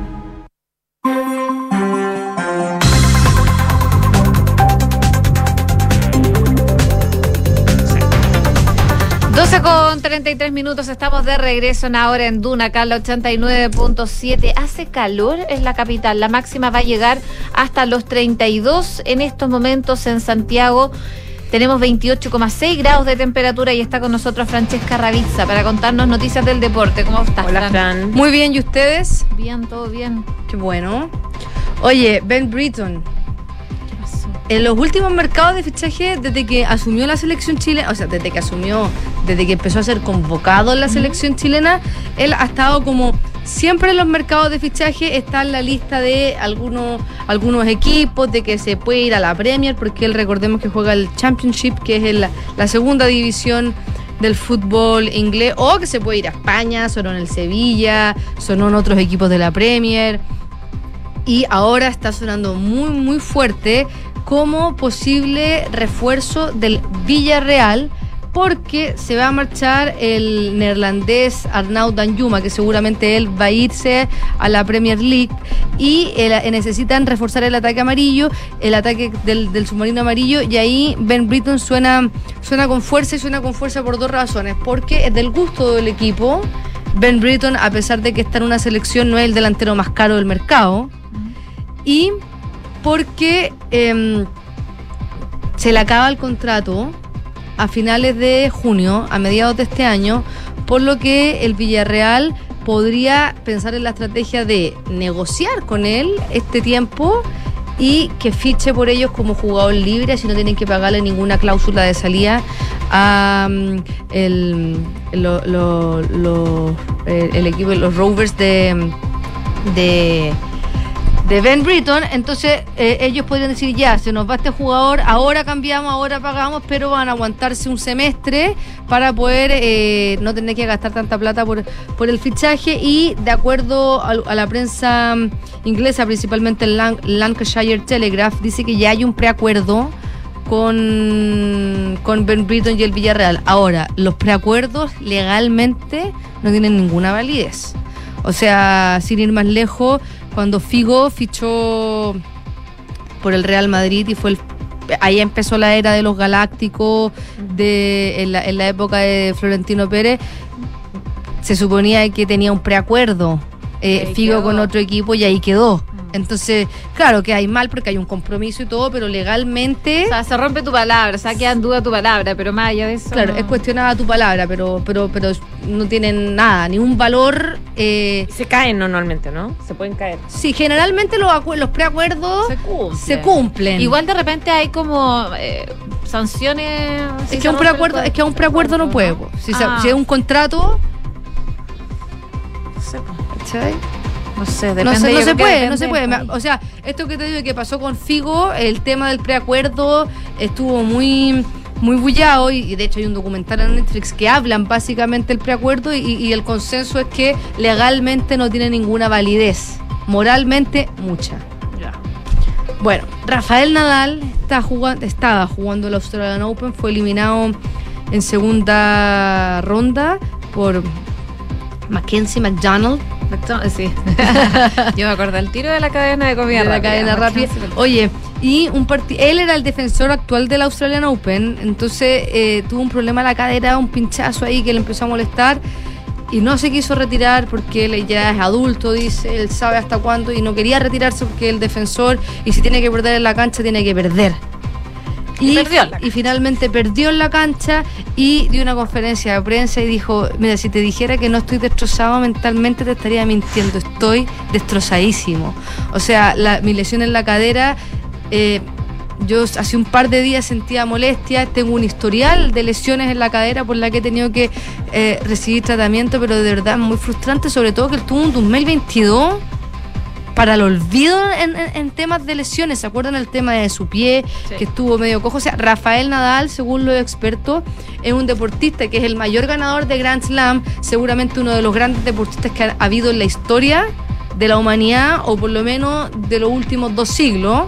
12 con 33 minutos, estamos de regreso en ahora en Duna, acá 89.7. Hace calor en la capital, la máxima va a llegar hasta los 32 en estos momentos en Santiago. Tenemos 28,6 grados de temperatura y está con nosotros Francesca Ravizza para contarnos noticias del deporte. ¿Cómo estás? Hola, Fran. Muy bien, ¿y ustedes? Bien, todo bien. Qué bueno. Oye, Ben Britton en los últimos mercados de fichaje, desde que asumió la selección chilena, o sea, desde que asumió, desde que empezó a ser convocado en la selección chilena, él ha estado como siempre en los mercados de fichaje está en la lista de algunos, algunos equipos, de que se puede ir a la Premier, porque él recordemos que juega el Championship, que es el, la segunda división del fútbol inglés, o que se puede ir a España, sonó en el Sevilla, sonó en otros equipos de la Premier. Y ahora está sonando muy, muy fuerte como posible refuerzo del Villarreal porque se va a marchar el neerlandés Arnaud Danjuma, que seguramente él va a irse a la Premier League y eh, necesitan reforzar el ataque amarillo, el ataque del, del, submarino amarillo y ahí Ben Britton suena, suena con fuerza y suena con fuerza por dos razones, porque es del gusto del equipo. Ben Britton, a pesar de que está en una selección, no es el delantero más caro del mercado. Y porque eh, se le acaba el contrato a finales de junio, a mediados de este año, por lo que el Villarreal podría pensar en la estrategia de negociar con él este tiempo y que fiche por ellos como jugador libre, así no tienen que pagarle ninguna cláusula de salida a um, el, lo, el, el, equipo, los Rovers de, de de Ben Britton, entonces eh, ellos podrían decir, ya, se nos va este jugador, ahora cambiamos, ahora pagamos, pero van a aguantarse un semestre para poder eh, no tener que gastar tanta plata por, por el fichaje y de acuerdo a, la prensa inglesa, principalmente el Lancashire Telegraph, dice que ya hay un preacuerdo con, con Ben Britton y el Villarreal. Ahora, los preacuerdos legalmente no tienen ninguna validez. O sea, sin ir más lejos, cuando Figo fichó por el Real Madrid y fue el, ahí empezó la era de los galácticos de en la, en la época de Florentino Pérez se suponía que tenía un preacuerdo eh, Figo con otro equipo y ahí quedó entonces, claro que hay mal porque hay un compromiso y todo, pero legalmente. O sea, se rompe tu palabra, o sea, queda en duda tu palabra, pero más allá de eso. Claro, no. es cuestionada tu palabra, pero, pero, pero no tienen nada, ni un valor. Eh, se caen normalmente, ¿no? Se pueden caer. Sí, generalmente los, los preacuerdos se cumplen. se cumplen. Igual de repente hay como. Eh, sanciones si es que un preacuerdo es que a un preacuerdo no puede si, ah. se, si es un contrato no sé, ¿cachai? No sé, no, se, no se puede, no se puede. O sea, esto que te digo que pasó con Figo, el tema del preacuerdo estuvo muy muy bullado y, de hecho hay un documental en Netflix que hablan básicamente el preacuerdo y, y el consenso es que legalmente no tiene ninguna validez, moralmente mucha. Bueno, Rafael Nadal está jugando, estaba jugando el Australian Open, fue eliminado en segunda ronda por Mackenzie McDonald. Sí. Yo me acuerdo el tiro de la cadena de comida de la cadena rápida. Oye, y un él era el defensor actual del Australian Open, entonces eh, tuvo un problema en la cadera, un pinchazo ahí que le empezó a molestar y no se quiso retirar porque él ya es adulto, dice, él sabe hasta cuándo y no quería retirarse porque el defensor y si tiene que perder en la cancha tiene que perder. Y, y, perdió y, finalmente perdió en la cancha y dio una conferencia de prensa y dijo, mira, si te dijera que no estoy destrozado mentalmente te estaría mintiendo, estoy destrozadísimo. O sea, la, mi lesión en la cadera, eh, yo hace un par de días sentía molestias, tengo un historial de lesiones en la cadera por la que he tenido que eh, recibir tratamiento, pero de verdad muy frustrante, sobre todo que él tuvo un 2022 para el olvido en, en, en, temas de lesiones. ¿Se acuerdan el tema de su pie, sí. que estuvo medio cojo? O sea, Rafael Nadal, según los expertos, es un deportista que es el mayor ganador de Grand Slam, seguramente uno de los grandes deportistas que ha habido en la historia de la humanidad, o por lo menos de los últimos dos siglos.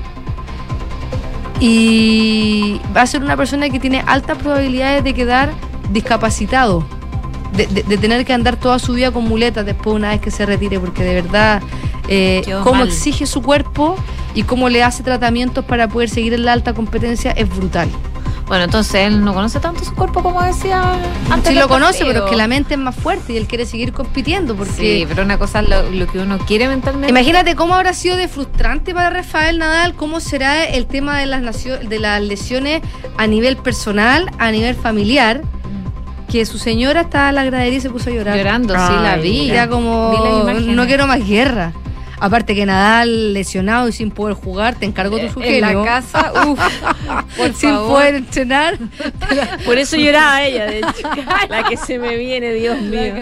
Y va a ser una persona que tiene altas probabilidades de quedar discapacitado. De, de, de, tener que andar toda su vida con muletas después una vez que se retire, porque de verdad eh, cómo mal. exige su cuerpo y cómo le hace tratamientos para poder seguir en la alta competencia es brutal. Bueno, entonces él no conoce tanto su cuerpo como decía antes. Sí lo conoce, partido. pero es que la mente es más fuerte y él quiere seguir compitiendo. Porque sí, pero una cosa es lo, lo, que uno quiere mentalmente. Imagínate cómo habrá sido de frustrante para Rafael Nadal, cómo será el tema de las, de las lesiones a nivel personal, a nivel familiar que su señora estaba a la gradería y se puso a llorar. Llorando, Ay, sí, la vi. Era como, no quiero más guerra. Aparte que Nadal lesionado y sin poder jugar, te encargó tu sujeto. En la casa, uff, sin favor. poder entrenar. Por eso lloraba ella, de hecho. La que se me viene, Dios mío.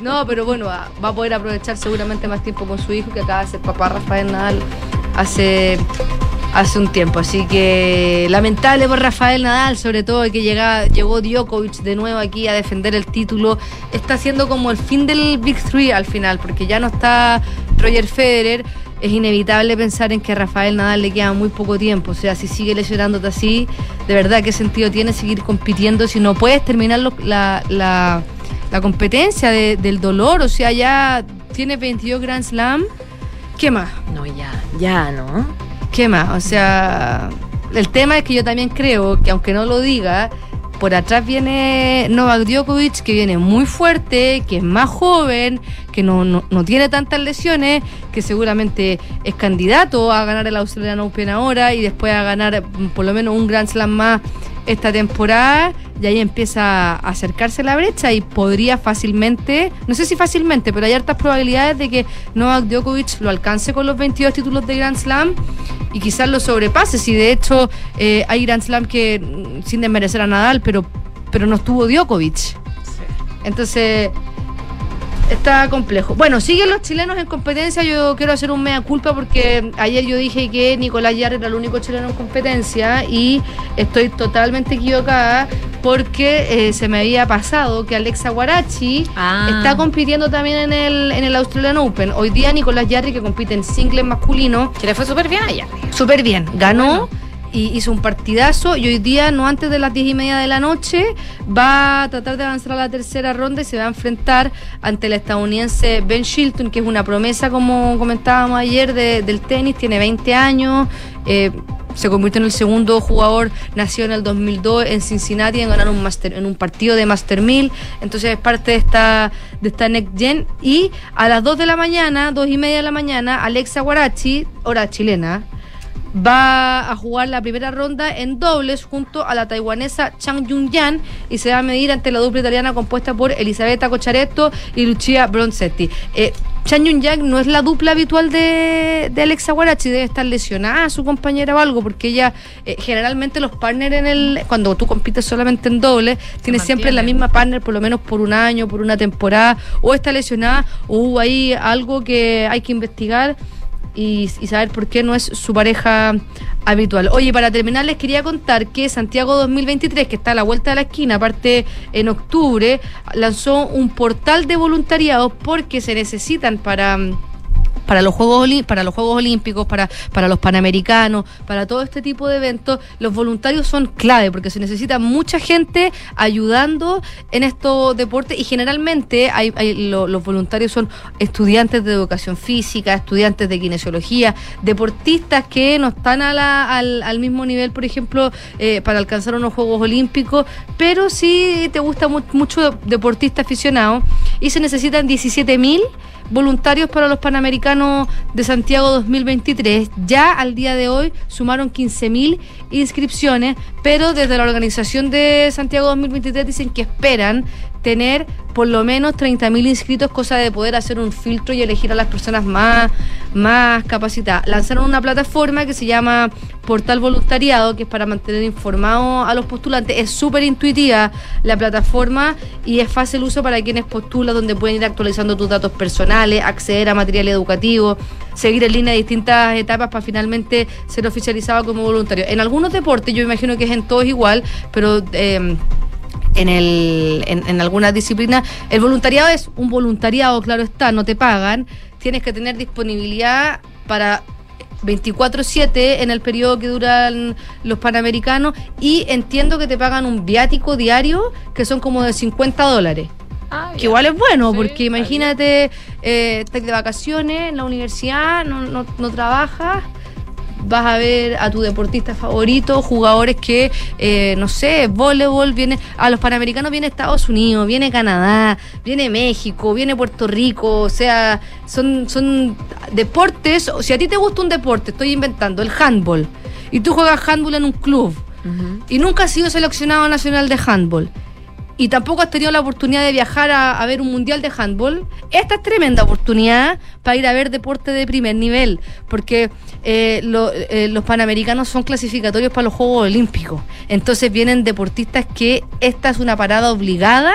No, pero bueno, va, a poder aprovechar seguramente más tiempo con su hijo, que acaba de ser papá Rafael Nadal hace hace un tiempo. Así que lamentable por Rafael Nadal, sobre todo que llega, llegó Djokovic de nuevo aquí a defender el título. Está siendo como el fin del Big Three al final, porque ya no está Roger Federer. es inevitable pensar en que a Rafael Nadal le queda muy poco tiempo. O sea, si sigue lesionándote así, de verdad, ¿qué sentido tiene seguir compitiendo si no puedes terminar la, la, la, competencia del dolor? O sea, ya tiene 22 Grand Slam. ¿Qué más? No, ya, ya, ¿no? ¿Qué más? O sea, el tema es que yo también creo que aunque no lo diga, por atrás viene Novak Djokovic, que viene muy fuerte, que es más joven, que no, no, no, tiene tantas lesiones, que seguramente es candidato a ganar el Australian Open ahora y después a ganar mm, por lo menos un Grand Slam más esta temporada y ahí empieza a acercarse la brecha y podría fácilmente, no sé si fácilmente, pero hay hartas probabilidades de que Novak Djokovic lo alcance con los 22 títulos de Grand Slam y quizás lo sobrepase. Si de hecho eh, hay Grand Slam que, mm, sin desmerecer a Nadal, pero, pero no estuvo Djokovic. Entonces, Está complejo. Bueno, siguen los chilenos en competencia. Yo quiero hacer un mea culpa porque ayer yo dije que Nicolás Yarra era el único chileno en competencia y estoy totalmente equivocada porque eh, se me había pasado que Alexa Guarachi Ah. está compitiendo también en el, en el Australian Open. Hoy día Nicolás Yarri, que compite en singles masculino. Que le fue súper bien allá. Súper bien. Ganó. Y hizo un partidazo y hoy día, no antes de las diez y media de la noche, va a tratar de avanzar a la tercera ronda y se va a enfrentar ante el estadounidense Ben Shilton, que es una promesa, como comentábamos ayer, de- del tenis, tiene 20 años. eh, se convirtió en el segundo jugador nacido en el 2002 en Cincinnati en ganar un master, en un partido de Master 1000. Entonces es parte de esta, de esta Next Gen. Y a las 2 de la mañana, 2 y media de la mañana, Alexa Guarachi, hora chilena, va a jugar la primera ronda en dobles junto a la taiwanesa Chang Yun-yan y se va a medir ante la dupla italiana compuesta por Elisabetta Cocharetto y Lucia Bronzetti. Eh, Chang Yun-yan no es la dupla habitual de, de Alexa Guarachi, debe estar lesionada su compañera o algo, porque ella, eh, generalmente los partners en el, cuando tú compites solamente en dobles, tienes siempre la misma partner por lo menos por un año, por una temporada, o está lesionada, o hubo ahí algo que hay que investigar y, y saber por qué no es su pareja habitual. Oye, para terminar les quería contar que Santiago 2023, que está a la vuelta de la esquina, aparte en octubre, lanzó un portal de voluntariado porque se necesitan para para los Juegos para los Juegos Olímpicos, para, para los Panamericanos, para todo este tipo de eventos, los voluntarios son clave porque se necesita mucha gente ayudando en estos deportes y generalmente hay, hay- lo- los voluntarios son estudiantes de educación física, estudiantes de kinesiología, deportistas que no están a la- al, al mismo nivel, por ejemplo, eh, para alcanzar unos Juegos Olímpicos, pero sí te gusta mu- mucho deportista aficionado y se necesitan 17 mil voluntarios para los Panamericanos de Santiago 2023. Ya al día de hoy sumaron 15.000 inscripciones, pero desde la organización de Santiago 2023 dicen que esperan tener por lo menos 30.000 inscritos, cosa de poder hacer un filtro y elegir a las personas más, más capacitadas. Lanzaron una plataforma que se llama Portal Voluntariado, que es para mantener informados a los postulantes. Es súper intuitiva la plataforma y es fácil uso para quienes postulan, donde pueden ir actualizando tus datos personales, acceder a material educativo, seguir en línea distintas etapas para finalmente ser oficializado como voluntario. En algunos deportes, yo imagino que es en todos igual, pero... eh, en, el, en, en algunas disciplinas. El voluntariado es un voluntariado, claro está, no te pagan. Tienes que tener disponibilidad para 24/7 en el periodo que duran los panamericanos y entiendo que te pagan un viático diario que son como de 50 dólares. que igual es bueno, porque imagínate, eh, estás de vacaciones en la universidad, no, no, no trabajas, vas a ver a tu deportista favorito, jugadores que, eh, no sé, voleibol, viene, a los panamericanos viene Estados Unidos, viene Canadá, viene México, viene Puerto Rico, o sea, son, son deportes, o si a ti te gusta un deporte, estoy inventando, el handball, y tú juegas handball en un club, y nunca has sido seleccionado nacional de handball, y tampoco has tenido la oportunidad de viajar a, ver un mundial de handball, esta es tremenda oportunidad para ir a ver deporte de primer nivel, porque eh, eh, los panamericanos son clasificatorios para los Juegos Olímpicos. Entonces vienen deportistas que esta es una parada obligada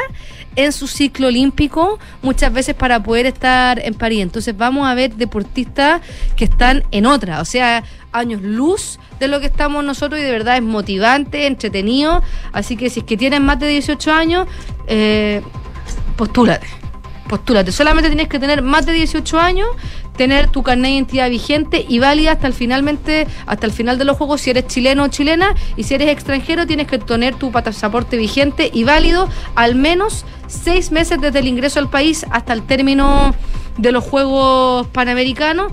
en su ciclo olímpico, muchas veces para poder estar en París. Entonces vamos a ver deportistas que están en otra, o sea, años luz de lo que estamos nosotros y de verdad es motivante, entretenido. Así que si es que tienen más de 18 años, eh, postúlate. Postúlate. Solamente tienes que tener más de 18 años, tener tu carnet de identidad vigente y válida hasta el finalmente, hasta el final de los juegos si eres chileno o chilena y si eres extranjero tienes que tener tu pasaporte vigente y válido al menos seis meses desde el ingreso al país hasta el término de los Juegos Panamericanos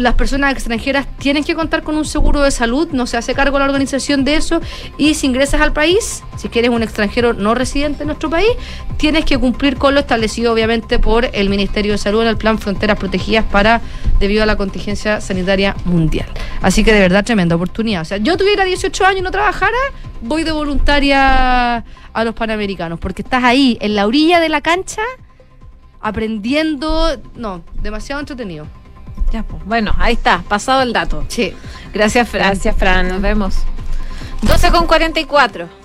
las personas extranjeras tienen que contar con un seguro de salud, no se hace cargo la organización de eso, y si ingresas al país, si quieres un extranjero no residente en nuestro país, tienes que cumplir con lo establecido obviamente por el Ministerio de Salud en el Plan Fronteras Protegidas para debido a la contingencia sanitaria mundial. Así que de verdad tremenda oportunidad. O sea, yo tuviera 18 años y no trabajara, voy de voluntaria a los Panamericanos, porque estás ahí, en la orilla de la cancha, aprendiendo, no, demasiado entretenido. Ya, pues. Bueno, ahí está, pasado el dato. Sí. Gracias, Fran. Gracias, Fran. Nos vemos. 12 con 44.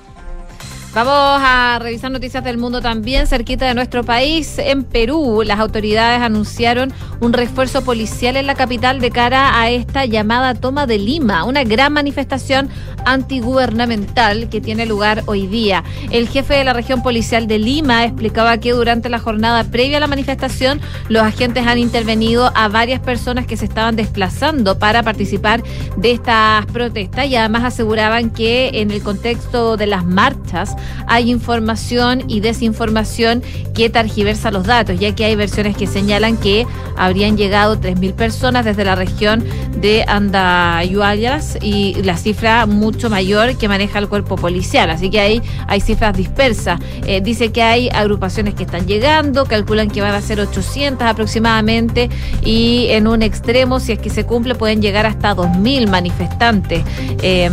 Vamos a revisar noticias del mundo también, cerquita de nuestro país. En Perú, las autoridades anunciaron un refuerzo policial en la capital de cara a esta llamada toma de Lima, una gran manifestación antigubernamental que tiene lugar hoy día. El jefe de la región policial de Lima explicaba que durante la jornada previa a la manifestación, los agentes han intervenido a varias personas que se estaban desplazando para participar de estas protestas y además aseguraban que en el contexto de las marchas, hay información y desinformación que targiversa los datos, ya que hay versiones que señalan que habrían llegado 3.000 personas desde la región de Andayuayas y la cifra mucho mayor que maneja el cuerpo policial. Así que ahí hay cifras dispersas. Eh, dice que hay agrupaciones que están llegando, calculan que van a ser 800 aproximadamente y en un extremo, si es que se cumple, pueden llegar hasta 2.000 manifestantes. Eh,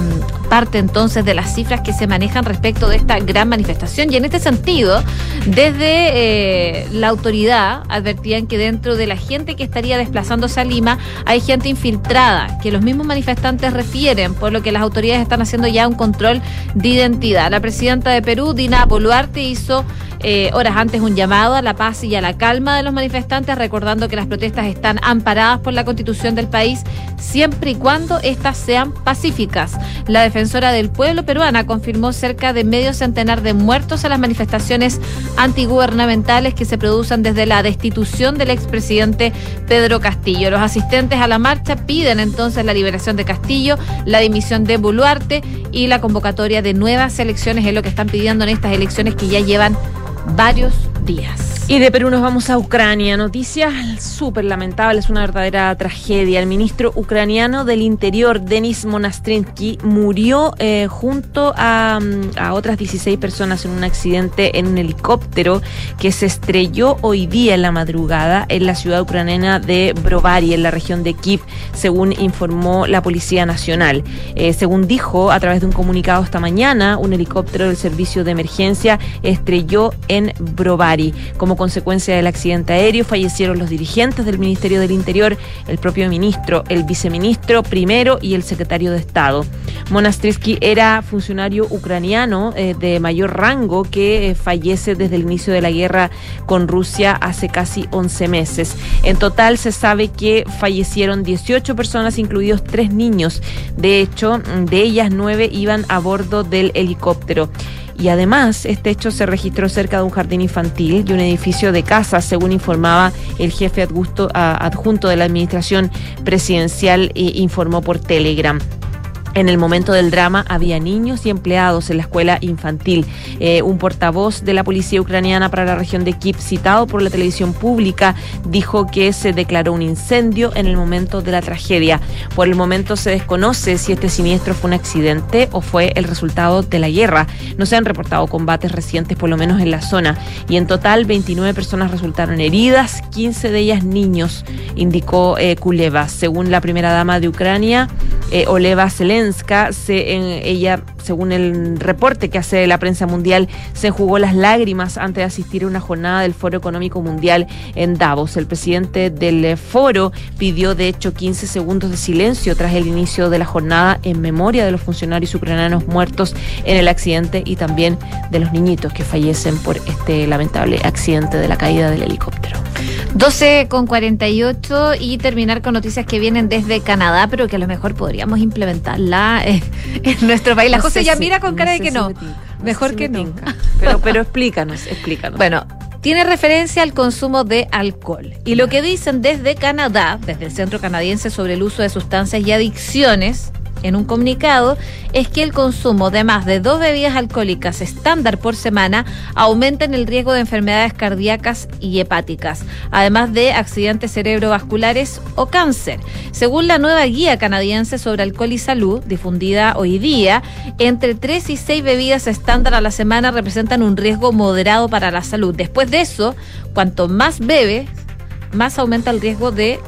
parte entonces de las cifras que se manejan respecto de esta gran manifestación. Y en este sentido, desde eh, la autoridad advertían que dentro de la gente que estaría desplazándose a Lima hay gente infiltrada, que los mismos manifestantes refieren, por lo que las autoridades están haciendo ya un control de identidad. La presidenta de Perú, Dina Boluarte, hizo eh, horas antes un llamado a la paz y a la calma de los manifestantes, recordando que las protestas están amparadas por la constitución del país, siempre y cuando éstas sean pacíficas. La defensora del pueblo peruana confirmó cerca de medio centenar de muertos en las manifestaciones antigubernamentales que se producen desde la destitución del expresidente Pedro Castillo. Los asistentes a la marcha piden entonces la liberación de Castillo, la dimisión de Boluarte y la convocatoria de nuevas elecciones, es lo que están pidiendo en estas elecciones que ya llevan varios días. Y de Perú nos vamos a Ucrania. Noticias súper lamentables, una verdadera tragedia. El ministro ucraniano del Interior, Denis Monastrinsky, murió eh, junto a, mm, otras 16 personas en un accidente en un helicóptero que se estrelló hoy día en la madrugada en la ciudad ucraniana de Brovary, en la región de Kiev, según informó la Policía Nacional. Eh, según dijo a través de un comunicado esta mañana, un helicóptero del servicio de emergencia estrelló en Brovary. Como consecuencia del accidente aéreo fallecieron los dirigentes del Ministerio del Interior, el propio ministro, el viceministro primero y el secretario de Estado. Monastrisky era funcionario ucraniano eh, de mayor rango que eh, fallece desde el inicio de la guerra con Rusia hace casi 11 meses. En total se sabe que fallecieron 18 personas, incluidos tres niños. De hecho, de ellas nueve iban a bordo del helicóptero. Y además, este hecho se registró cerca de un jardín infantil y un edificio de casas, según informaba el jefe adjunto de la administración presidencial, e informó por Telegram. En el momento del drama había niños y empleados en la escuela infantil. Eh, un portavoz de la policía ucraniana para la región de Kiev, citado por la televisión pública, dijo que se declaró un incendio en el momento de la tragedia. Por el momento se desconoce si este siniestro fue un accidente o fue el resultado de la guerra. No se han reportado combates recientes, por lo menos en la zona. Y en total, 29 personas resultaron heridas, 15 de ellas niños, indicó eh, Kuleva. Según la primera dama de Ucrania, eh, Oleva Zelensky, se, en, ella, según el reporte que hace la prensa mundial, se jugó las lágrimas antes de asistir a una jornada del Foro Económico Mundial en Davos. El presidente del foro pidió, de hecho, 15 segundos de silencio tras el inicio de la jornada en memoria de los funcionarios ucranianos muertos en el accidente y también de los niñitos que fallecen por este lamentable accidente de la caída del helicóptero. 12 con 48 y terminar con noticias que vienen desde Canadá, pero que a lo mejor podríamos implementarla en, nuestro país. La José ya mira con cara de que no. Mejor que no. Pero, pero explícanos, explícanos. Bueno, tiene referencia al consumo de alcohol. Y lo que dicen desde Canadá, desde el Centro Canadiense sobre el uso de sustancias y adicciones, en un comunicado es que el consumo de más de dos bebidas alcohólicas estándar por semana aumenta en el riesgo de enfermedades cardíacas y hepáticas, además de accidentes cerebrovasculares o cáncer. Según la nueva guía canadiense sobre alcohol y salud, difundida hoy día, entre tres y seis bebidas estándar a la semana representan un riesgo moderado para la salud. Después de eso, cuanto más bebe, más aumenta el riesgo de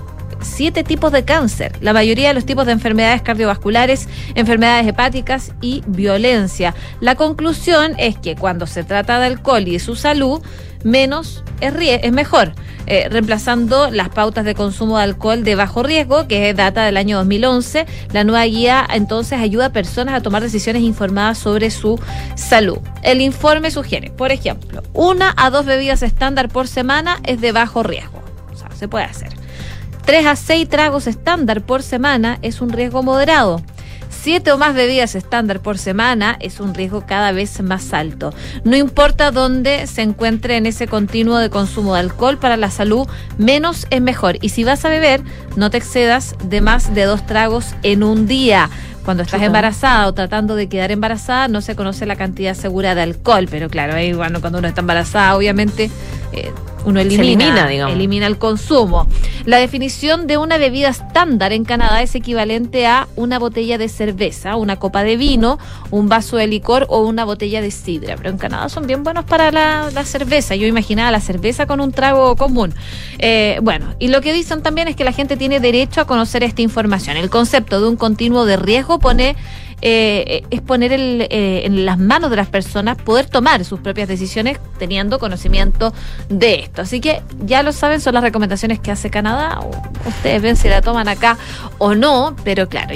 siete tipos de cáncer, la mayoría de los tipos de enfermedades cardiovasculares, enfermedades hepáticas y violencia. La conclusión es que cuando se trata de alcohol y su salud, menos es, es mejor, eh, reemplazando las pautas de consumo de alcohol de bajo riesgo, que es data del año 2011. La nueva guía entonces ayuda a personas a tomar decisiones informadas sobre su salud. El informe sugiere, por ejemplo, una a dos bebidas estándar por semana es de bajo riesgo. O sea, se puede hacer. 3 a 6 tragos estándar por semana es un riesgo moderado. 7 o más bebidas estándar por semana es un riesgo cada vez más alto. No importa dónde se encuentre en ese continuo de consumo de alcohol para la salud, menos es mejor. Y si vas a beber, no te excedas de más de dos tragos en un día. Cuando estás embarazada o tratando de quedar embarazada, no se conoce la cantidad segura de alcohol, pero claro, ahí bueno, cuando uno está embarazada, obviamente eh, uno elimina, elimina, el consumo. La definición de una bebida estándar en Canadá es equivalente a una botella de cerveza, una copa de vino, un vaso de licor o una botella de sidra. Pero en Canadá son bien buenos para la, cerveza. Yo imaginaba la cerveza con un trago común. Eh, bueno, y lo que dicen también es que la gente tiene derecho a conocer esta información. El concepto de un continuo de riesgo pone eh, es poner eh, en las manos de las personas poder tomar sus propias decisiones teniendo conocimiento de esto. Así que ya lo saben, son las recomendaciones que hace Canadá. Ustedes ven si la toman acá o no, pero claro,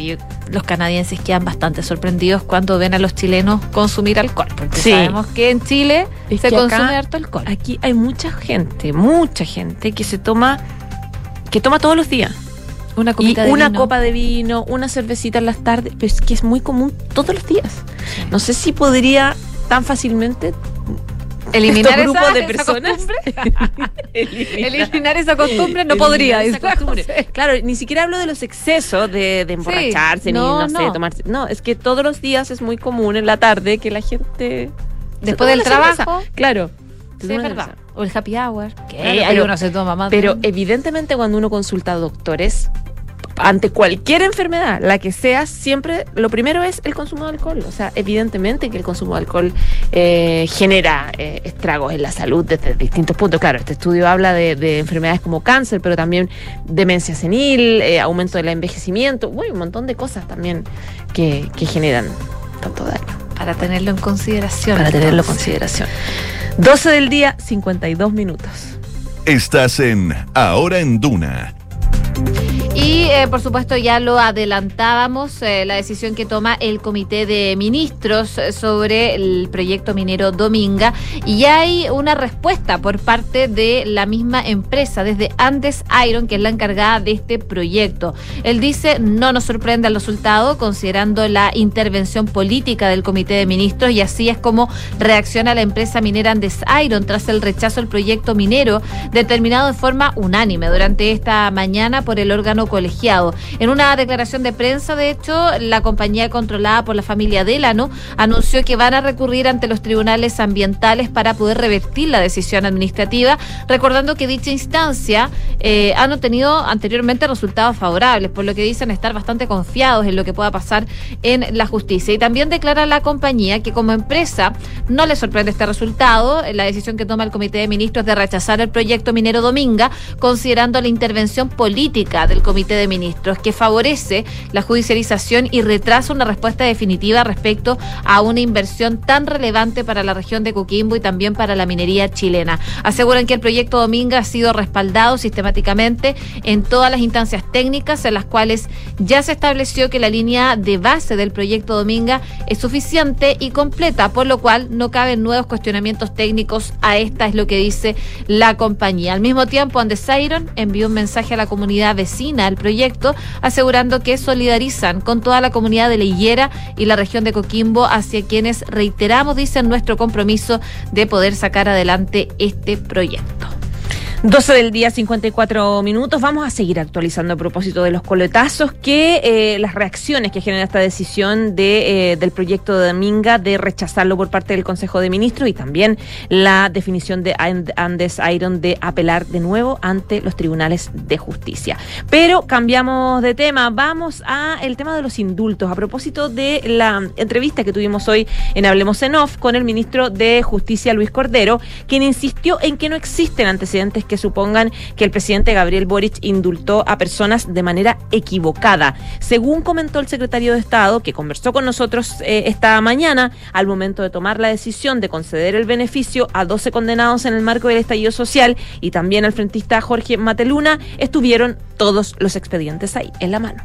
los canadienses quedan bastante sorprendidos cuando ven a los chilenos consumir alcohol, porque sabemos que en Chile se consume harto alcohol. Aquí hay mucha gente, mucha gente que se toma, que toma todos los días. Una y una copa de vino, una cervecita en las tardes, pero es que es muy común todos los días. No sé si podría tan fácilmente eliminar grupo de personas. eliminar. esa costumbre no podría claro ni siquiera hablo de los excesos de, emborracharse ni no sé tomarse. No es que todos los días es muy común en la tarde que la gente después del trabajo. Claro. Sí, es verdad. o el happy hour. Que hay uno se toma más pero evidentemente cuando uno consulta a doctores ante cualquier enfermedad, la que sea, siempre lo primero es el consumo de alcohol. O sea, evidentemente que el consumo de alcohol eh, genera eh, estragos en la salud desde distintos puntos. Claro, este estudio habla de, enfermedades como cáncer, pero también demencia senil, eh, aumento del envejecimiento, bueno, un montón de cosas también que, que generan tanto daño. Para tenerlo en consideración. Para tenerlo en consideración. 12 del día, 52 minutos. Estás en Ahora en Duna y eh, por supuesto ya lo adelantábamos, eh, la decisión que toma el Comité de Ministros sobre el proyecto minero Dominga. Y hay una respuesta por parte de la misma empresa, desde Andes Iron, que es la encargada de este proyecto. Él dice, no nos sorprende el resultado, considerando la intervención política del Comité de Ministros, y así es como reacciona la empresa minera Andes Iron tras el rechazo al proyecto minero, determinado de forma unánime durante esta mañana por el órgano colegiado. En una declaración de prensa, de hecho, la compañía controlada por la familia Delano anunció que van a recurrir ante los tribunales ambientales para poder revertir la decisión administrativa, recordando que dicha instancia eh, han obtenido anteriormente resultados favorables, por lo que dicen estar bastante confiados en lo que pueda pasar en la justicia. Y también declara la compañía que como empresa no le sorprende este resultado, la decisión que toma el Comité de Ministros de rechazar el proyecto minero Dominga, considerando la intervención política del Comité de Ministros, que favorece la judicialización y retrasa una respuesta definitiva respecto a una inversión tan relevante para la región de Coquimbo y también para la minería chilena. Aseguran que el proyecto Dominga ha sido respaldado sistemáticamente en todas las instancias técnicas en las cuales ya se estableció que la línea de base del proyecto Dominga es suficiente y completa, por lo cual no caben nuevos cuestionamientos técnicos a esta, es lo que dice la compañía. Al mismo tiempo, Andesiron envió un mensaje a la comunidad vecina del proyecto, asegurando que solidarizan con toda la comunidad de Leillera y la región de Coquimbo, hacia quienes reiteramos, dicen, nuestro compromiso de poder sacar adelante este proyecto. 12 del día, 54 minutos. Vamos a seguir actualizando a propósito de los coletazos, que eh, las reacciones que genera esta decisión de, eh, del proyecto de Minga de rechazarlo por parte del Consejo de Ministros y también la definición de Andes Iron de apelar de nuevo ante los tribunales de justicia. Pero cambiamos de tema. Vamos a el tema de los indultos. A propósito de la entrevista que tuvimos hoy en Hablemos en Off con el ministro de Justicia, Luis Cordero, quien insistió en que no existen antecedentes que supongan que el presidente Gabriel Boric indultó a personas de manera equivocada. Según comentó el secretario de Estado, que conversó con nosotros eh, esta mañana, al momento de tomar la decisión de conceder el beneficio a 12 condenados en el marco del estallido social y también al frentista Jorge Mateluna, estuvieron todos los expedientes ahí, en la mano.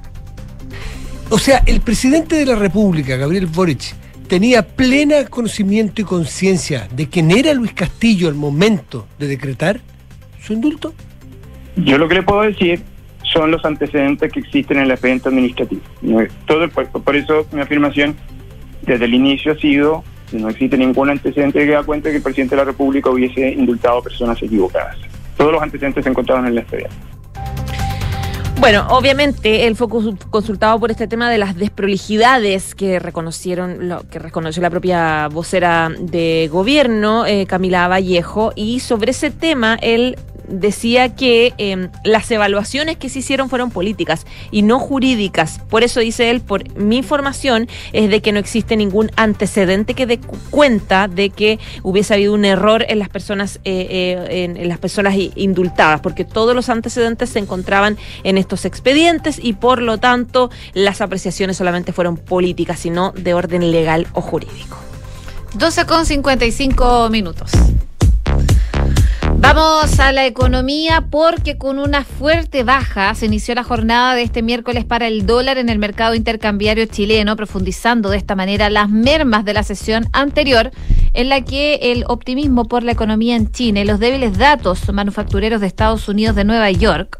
O sea, el presidente de la República, Gabriel Boric, tenía plena conocimiento y conciencia de quién era Luis Castillo al momento de decretar su indulto? Yo lo que le puedo decir son los antecedentes que existen en el expediente administrativo. Todo el, por eso mi afirmación desde el inicio ha sido que no existe ningún antecedente que da cuenta de que el presidente de la República hubiese indultado a personas equivocadas. Todos los antecedentes se encontraban en el expediente. Bueno, obviamente él fue consultado por este tema de las desprolijidades que reconocieron, lo que reconoció la propia vocera de gobierno, eh, Camila Vallejo, y sobre ese tema él decía que em, las evaluaciones que se hicieron fueron políticas y no jurídicas. Por eso dice él, por mi información, es de que no existe ningún antecedente que dé cuenta de que hubiese habido un error en las personas, eh, eh, en, las personas indultadas, porque todos los antecedentes se encontraban en estos expedientes y por lo tanto las apreciaciones solamente fueron políticas y no de orden legal o jurídico. 12 con 55 minutos. Vamos a la economía porque con una fuerte baja se inició la jornada de este miércoles para el dólar en el mercado intercambiario chileno, profundizando de esta manera las mermas de la sesión anterior en la que el optimismo por la economía en China y los débiles datos manufactureros de Estados Unidos de Nueva York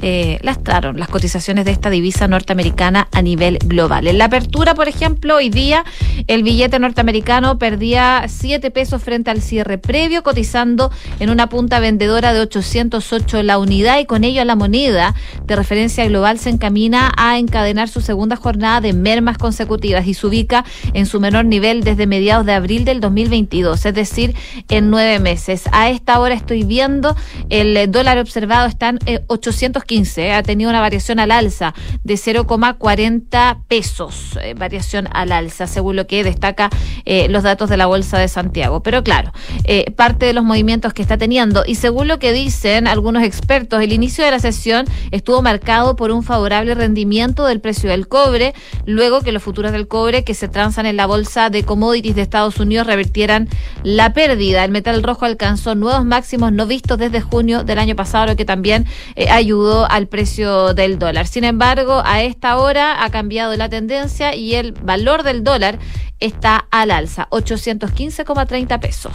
eh, lastraron las cotizaciones de esta divisa norteamericana a nivel global. En la apertura, por ejemplo, hoy día el billete norteamericano perdía 7 pesos frente al cierre previo, cotizando en una punta vendedora de 808 la unidad y con ello la moneda de referencia global se encamina a encadenar su segunda jornada de mermas consecutivas y se ubica en su menor nivel desde mediados de abril del 2022, es decir, en nueve meses. A esta hora estoy viendo el dólar observado está en 800 15 ha tenido una variación al alza de 0,40 pesos, eh, variación al alza, según lo que destaca eh, los datos de la Bolsa de Santiago. Pero claro, eh, parte de los movimientos que está teniendo y según lo que dicen algunos expertos, el inicio de la sesión estuvo marcado por un favorable rendimiento del precio del cobre, luego que los futuros del cobre que se transan en la Bolsa de Commodities de Estados Unidos revirtieran la pérdida. El metal rojo alcanzó nuevos máximos no vistos desde junio del año pasado, lo que también ayudó al precio del dólar. Sin embargo, a esta hora ha cambiado la tendencia y el valor del dólar está al alza, 815,30 pesos.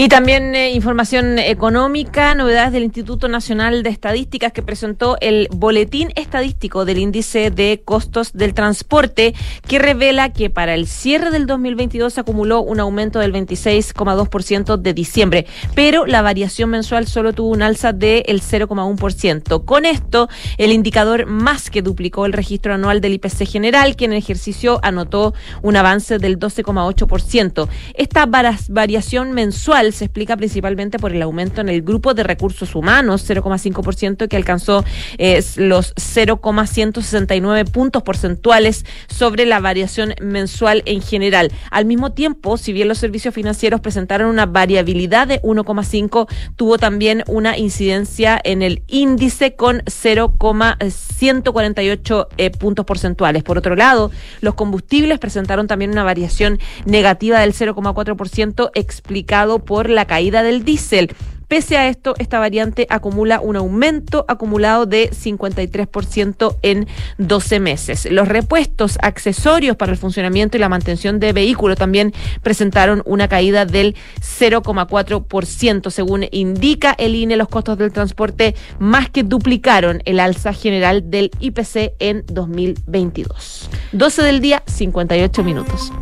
Y también eh, información económica, novedades del Instituto Nacional de Estadísticas que presentó el Boletín Estadístico del Índice de Costos del Transporte, que revela que para el cierre del 2022 se acumuló un aumento del 26,2% de diciembre, pero la variación mensual solo tuvo un alza del 0,1%. Con esto, el indicador más que duplicó el registro anual del IPC general, que en el ejercicio anotó un avance del 12,8%. Esta variación mensual se explica principalmente por el aumento en el grupo de recursos humanos, 0,5%, que alcanzó eh, los 0,169 puntos porcentuales sobre la variación mensual en general. Al mismo tiempo, si bien los servicios financieros presentaron una variabilidad de 1,5, tuvo también una incidencia en el índice con 0,148 eh, puntos porcentuales. Por otro lado, los combustibles presentaron también una variación negativa del 0,4% explicada por la caída del diésel Pese a esto, esta variante acumula un aumento acumulado de 53% en 12 meses. Los repuestos accesorios para el funcionamiento y la mantención de vehículos también presentaron una caída del 0,4%. Según indica el INE, los costos del transporte más que duplicaron el alza general del IPC en 2022. 12 del día, 58 minutos.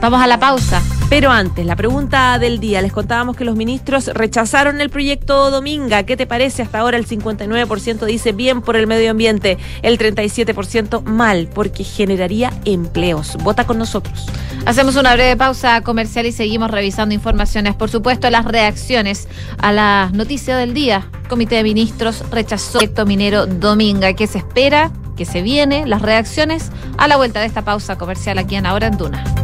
Vamos a la pausa. Pero antes, la pregunta del día. Les contábamos que los ministros rechazaron el proyecto Dominga. ¿Qué te parece? Hasta ahora el 59% dice bien por el medio ambiente, el 37% mal, porque generaría empleos. Vota con nosotros. Hacemos una breve pausa comercial y seguimos revisando informaciones. Por supuesto, las reacciones a la noticia del día. Comité de Ministros rechazó el proyecto minero Dominga. ¿Qué se espera? ¿Qué se viene? Las reacciones a la vuelta de esta pausa comercial aquí en Ahora en Duna.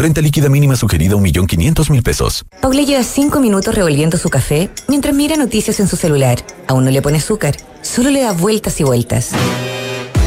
Renta líquida mínima sugerida 1.500.000 pesos. Paula lleva 5 minutos revolviendo su café mientras mira noticias en su celular. Aún no le pone azúcar, solo le da vueltas y vueltas.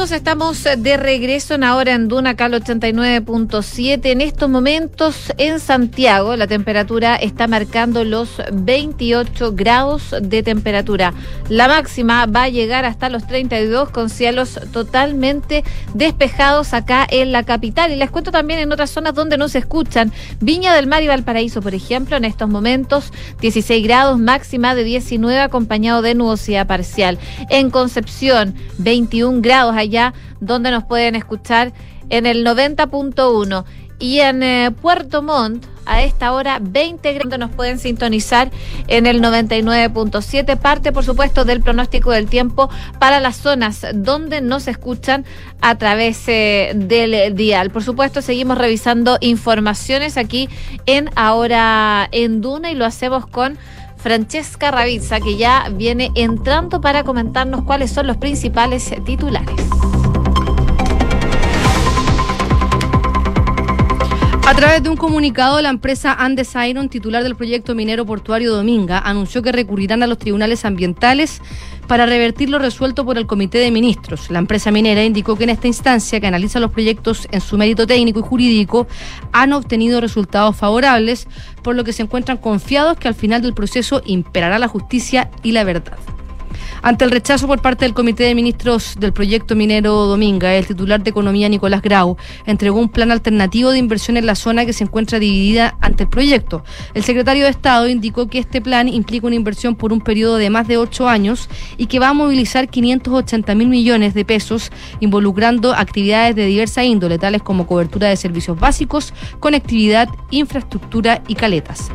estamos de regreso en ahora en Duna Cal 89.7. En estos momentos en Santiago la temperatura está marcando los 28 grados de temperatura. La máxima va a llegar hasta los 32 con cielos totalmente despejados acá en la capital. Y les cuento también en otras zonas donde no se escuchan. Viña del Mar y Valparaíso, por ejemplo, en estos momentos 16 grados, máxima de 19 acompañado de nubosidad parcial. En Concepción, 21 grados allá, donde nos pueden escuchar en el 90.1. Y en eh, Puerto Montt, a esta hora, 20 grados, nos pueden sintonizar en el 99.7. Parte, por supuesto, del pronóstico del tiempo para las zonas donde nos escuchan a través eh, del dial. Por supuesto, seguimos revisando informaciones aquí en Ahora en Duna y lo hacemos con Francesca Ravizza, que ya viene entrando para comentarnos cuáles son los principales titulares. A través de un comunicado, la empresa Andes Iron, titular del proyecto minero portuario Dominga, anunció que recurrirán a los tribunales ambientales para revertir lo resuelto por el Comité de Ministros. La empresa minera indicó que en esta instancia, que analiza los proyectos en su mérito técnico y jurídico, han obtenido resultados favorables, por lo que se encuentran confiados que al final del proceso imperará la justicia y la verdad. Ante el rechazo por parte del Comité de Ministros del proyecto minero Dominga, el titular de Economía Nicolás Grau entregó un plan alternativo de inversión en la zona que se encuentra dividida ante el proyecto. El secretario de Estado indicó que este plan implica una inversión por un periodo de más de ocho años y que va a movilizar 580 mil millones de pesos, involucrando actividades de diversa índole, tales como cobertura de servicios básicos, conectividad, infraestructura y caletas.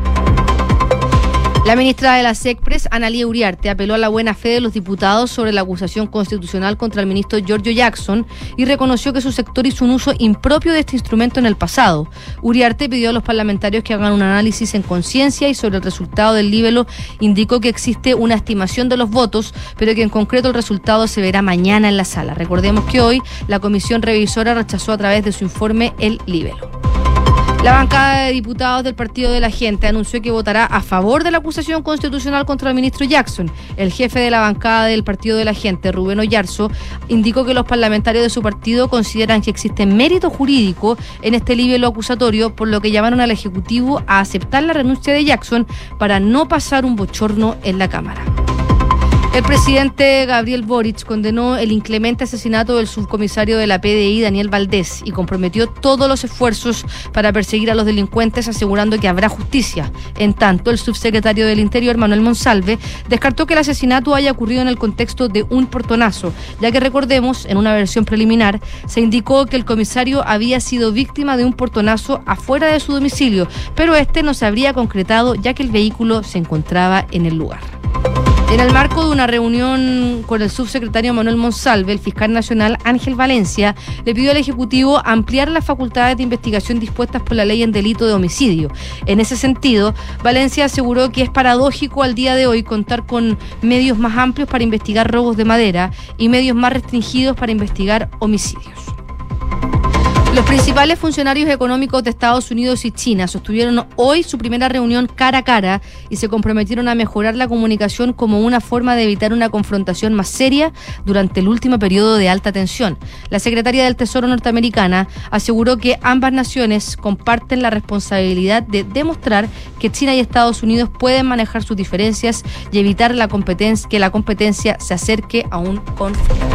La ministra de la SECPRES, Analia Uriarte, apeló a la buena fe de los diputados sobre la acusación constitucional contra el ministro Giorgio Jackson y reconoció que su sector hizo un uso impropio de este instrumento en el pasado. Uriarte pidió a los parlamentarios que hagan un análisis en conciencia y sobre el resultado del libelo indicó que existe una estimación de los votos, pero que en concreto el resultado se verá mañana en la sala. Recordemos que hoy la comisión revisora rechazó a través de su informe el libelo. La bancada de diputados del Partido de la Gente anunció que votará a favor de la acusación constitucional contra el ministro Jackson. El jefe de la bancada del Partido de la Gente, Rubén Oyarzo, indicó que los parlamentarios de su partido consideran que existe mérito jurídico en este libelo acusatorio, por lo que llamaron al Ejecutivo a aceptar la renuncia de Jackson para no pasar un bochorno en la Cámara. El presidente Gabriel Boric condenó el inclemente asesinato del subcomisario de la PDI, Daniel Valdés, y comprometió todos los esfuerzos para perseguir a los delincuentes, asegurando que habrá justicia. En tanto, el subsecretario del Interior, Manuel Monsalve, descartó que el asesinato haya ocurrido en el contexto de un portonazo, ya que recordemos, en una versión preliminar, se indicó que el comisario había sido víctima de un portonazo afuera de su domicilio, pero este no se habría concretado ya que el vehículo se encontraba en el lugar. En el marco de una reunión con el subsecretario Manuel Monsalve, el fiscal nacional Ángel Valencia le pidió al Ejecutivo ampliar las facultades de investigación dispuestas por la ley en delito de homicidio. En ese sentido, Valencia aseguró que es paradójico al día de hoy contar con medios más amplios para investigar robos de madera y medios más restringidos para investigar homicidios. Los principales funcionarios económicos de Estados Unidos y China sostuvieron hoy su primera reunión cara a cara y se comprometieron a mejorar la comunicación como una forma de evitar una confrontación más seria durante el último periodo de alta tensión. La secretaria del Tesoro norteamericana aseguró que ambas naciones comparten la responsabilidad de demostrar que China y Estados Unidos pueden manejar sus diferencias y evitar la competencia, que la competencia se acerque a un conflicto.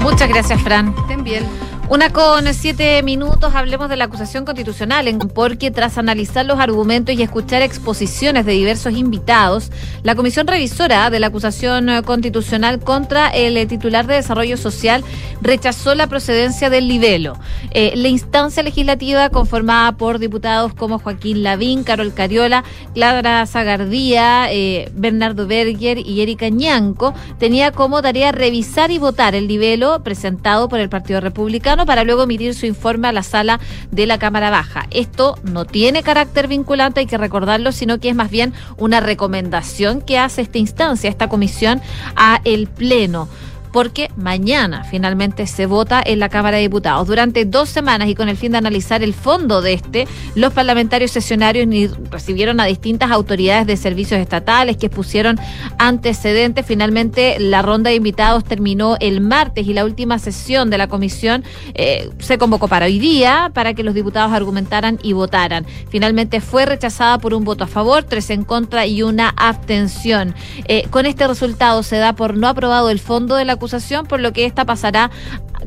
Muchas gracias, Fran. Estén bien. Una con siete minutos, hablemos de la acusación constitucional, porque tras analizar los argumentos y escuchar exposiciones de diversos invitados, la comisión revisora de la acusación constitucional contra el titular de Desarrollo Social rechazó la procedencia del libelo. Eh, la instancia legislativa, conformada por diputados como Joaquín Lavín, Carol Cariola, Clara Zagardía, eh, Bernardo Berger y Erika Ñanco, tenía como tarea revisar y votar el libelo presentado por el Partido Republicano para luego emitir su informe a la sala de la Cámara Baja. Esto no tiene carácter vinculante, hay que recordarlo, sino que es más bien una recomendación que hace esta instancia, esta comisión, a el Pleno. Porque mañana finalmente se vota en la Cámara de Diputados. Durante dos semanas y con el fin de analizar el fondo de este, los parlamentarios sesionarios recibieron a distintas autoridades de servicios estatales que expusieron antecedentes. Finalmente, la ronda de invitados terminó el martes y la última sesión de la comisión eh, se convocó para hoy día para que los diputados argumentaran y votaran. Finalmente fue rechazada por un voto a favor, tres en contra y una abstención. Eh, con este resultado se da por no aprobado el fondo de la acusación, por lo que esta pasará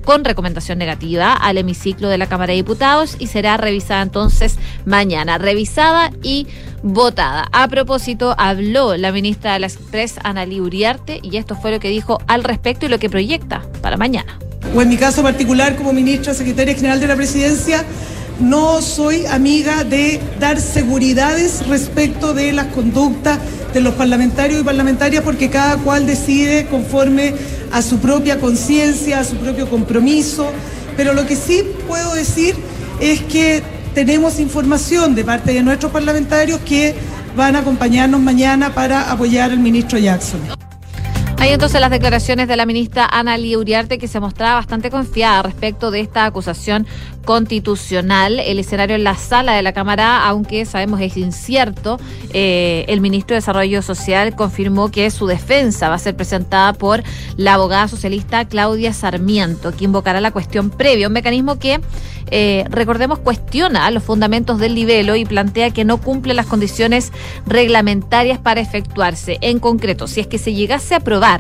con recomendación negativa al hemiciclo de la Cámara de Diputados y será revisada entonces mañana. Revisada y votada. A propósito, habló la ministra de la Express, Analí Uriarte, y esto fue lo que dijo al respecto y lo que proyecta para mañana. O en mi caso particular, como ministra secretaria general de la presidencia, no soy amiga de dar seguridades respecto de las conductas de los parlamentarios y parlamentarias porque cada cual decide conforme a su propia conciencia, a su propio compromiso. Pero lo que sí puedo decir es que tenemos información de parte de nuestros parlamentarios que van a acompañarnos mañana para apoyar al ministro Jackson. Hay entonces las declaraciones de la ministra Ana Uriarte que se mostraba bastante confiada respecto de esta acusación constitucional. El escenario en la sala de la Cámara, aunque sabemos es incierto, eh, el ministro de Desarrollo Social confirmó que su defensa va a ser presentada por la abogada socialista Claudia Sarmiento, que invocará la cuestión previa, un mecanismo que eh, recordemos, cuestiona los fundamentos del libelo y plantea que no cumple las condiciones reglamentarias para efectuarse. En concreto, si es que se llegase a aprobar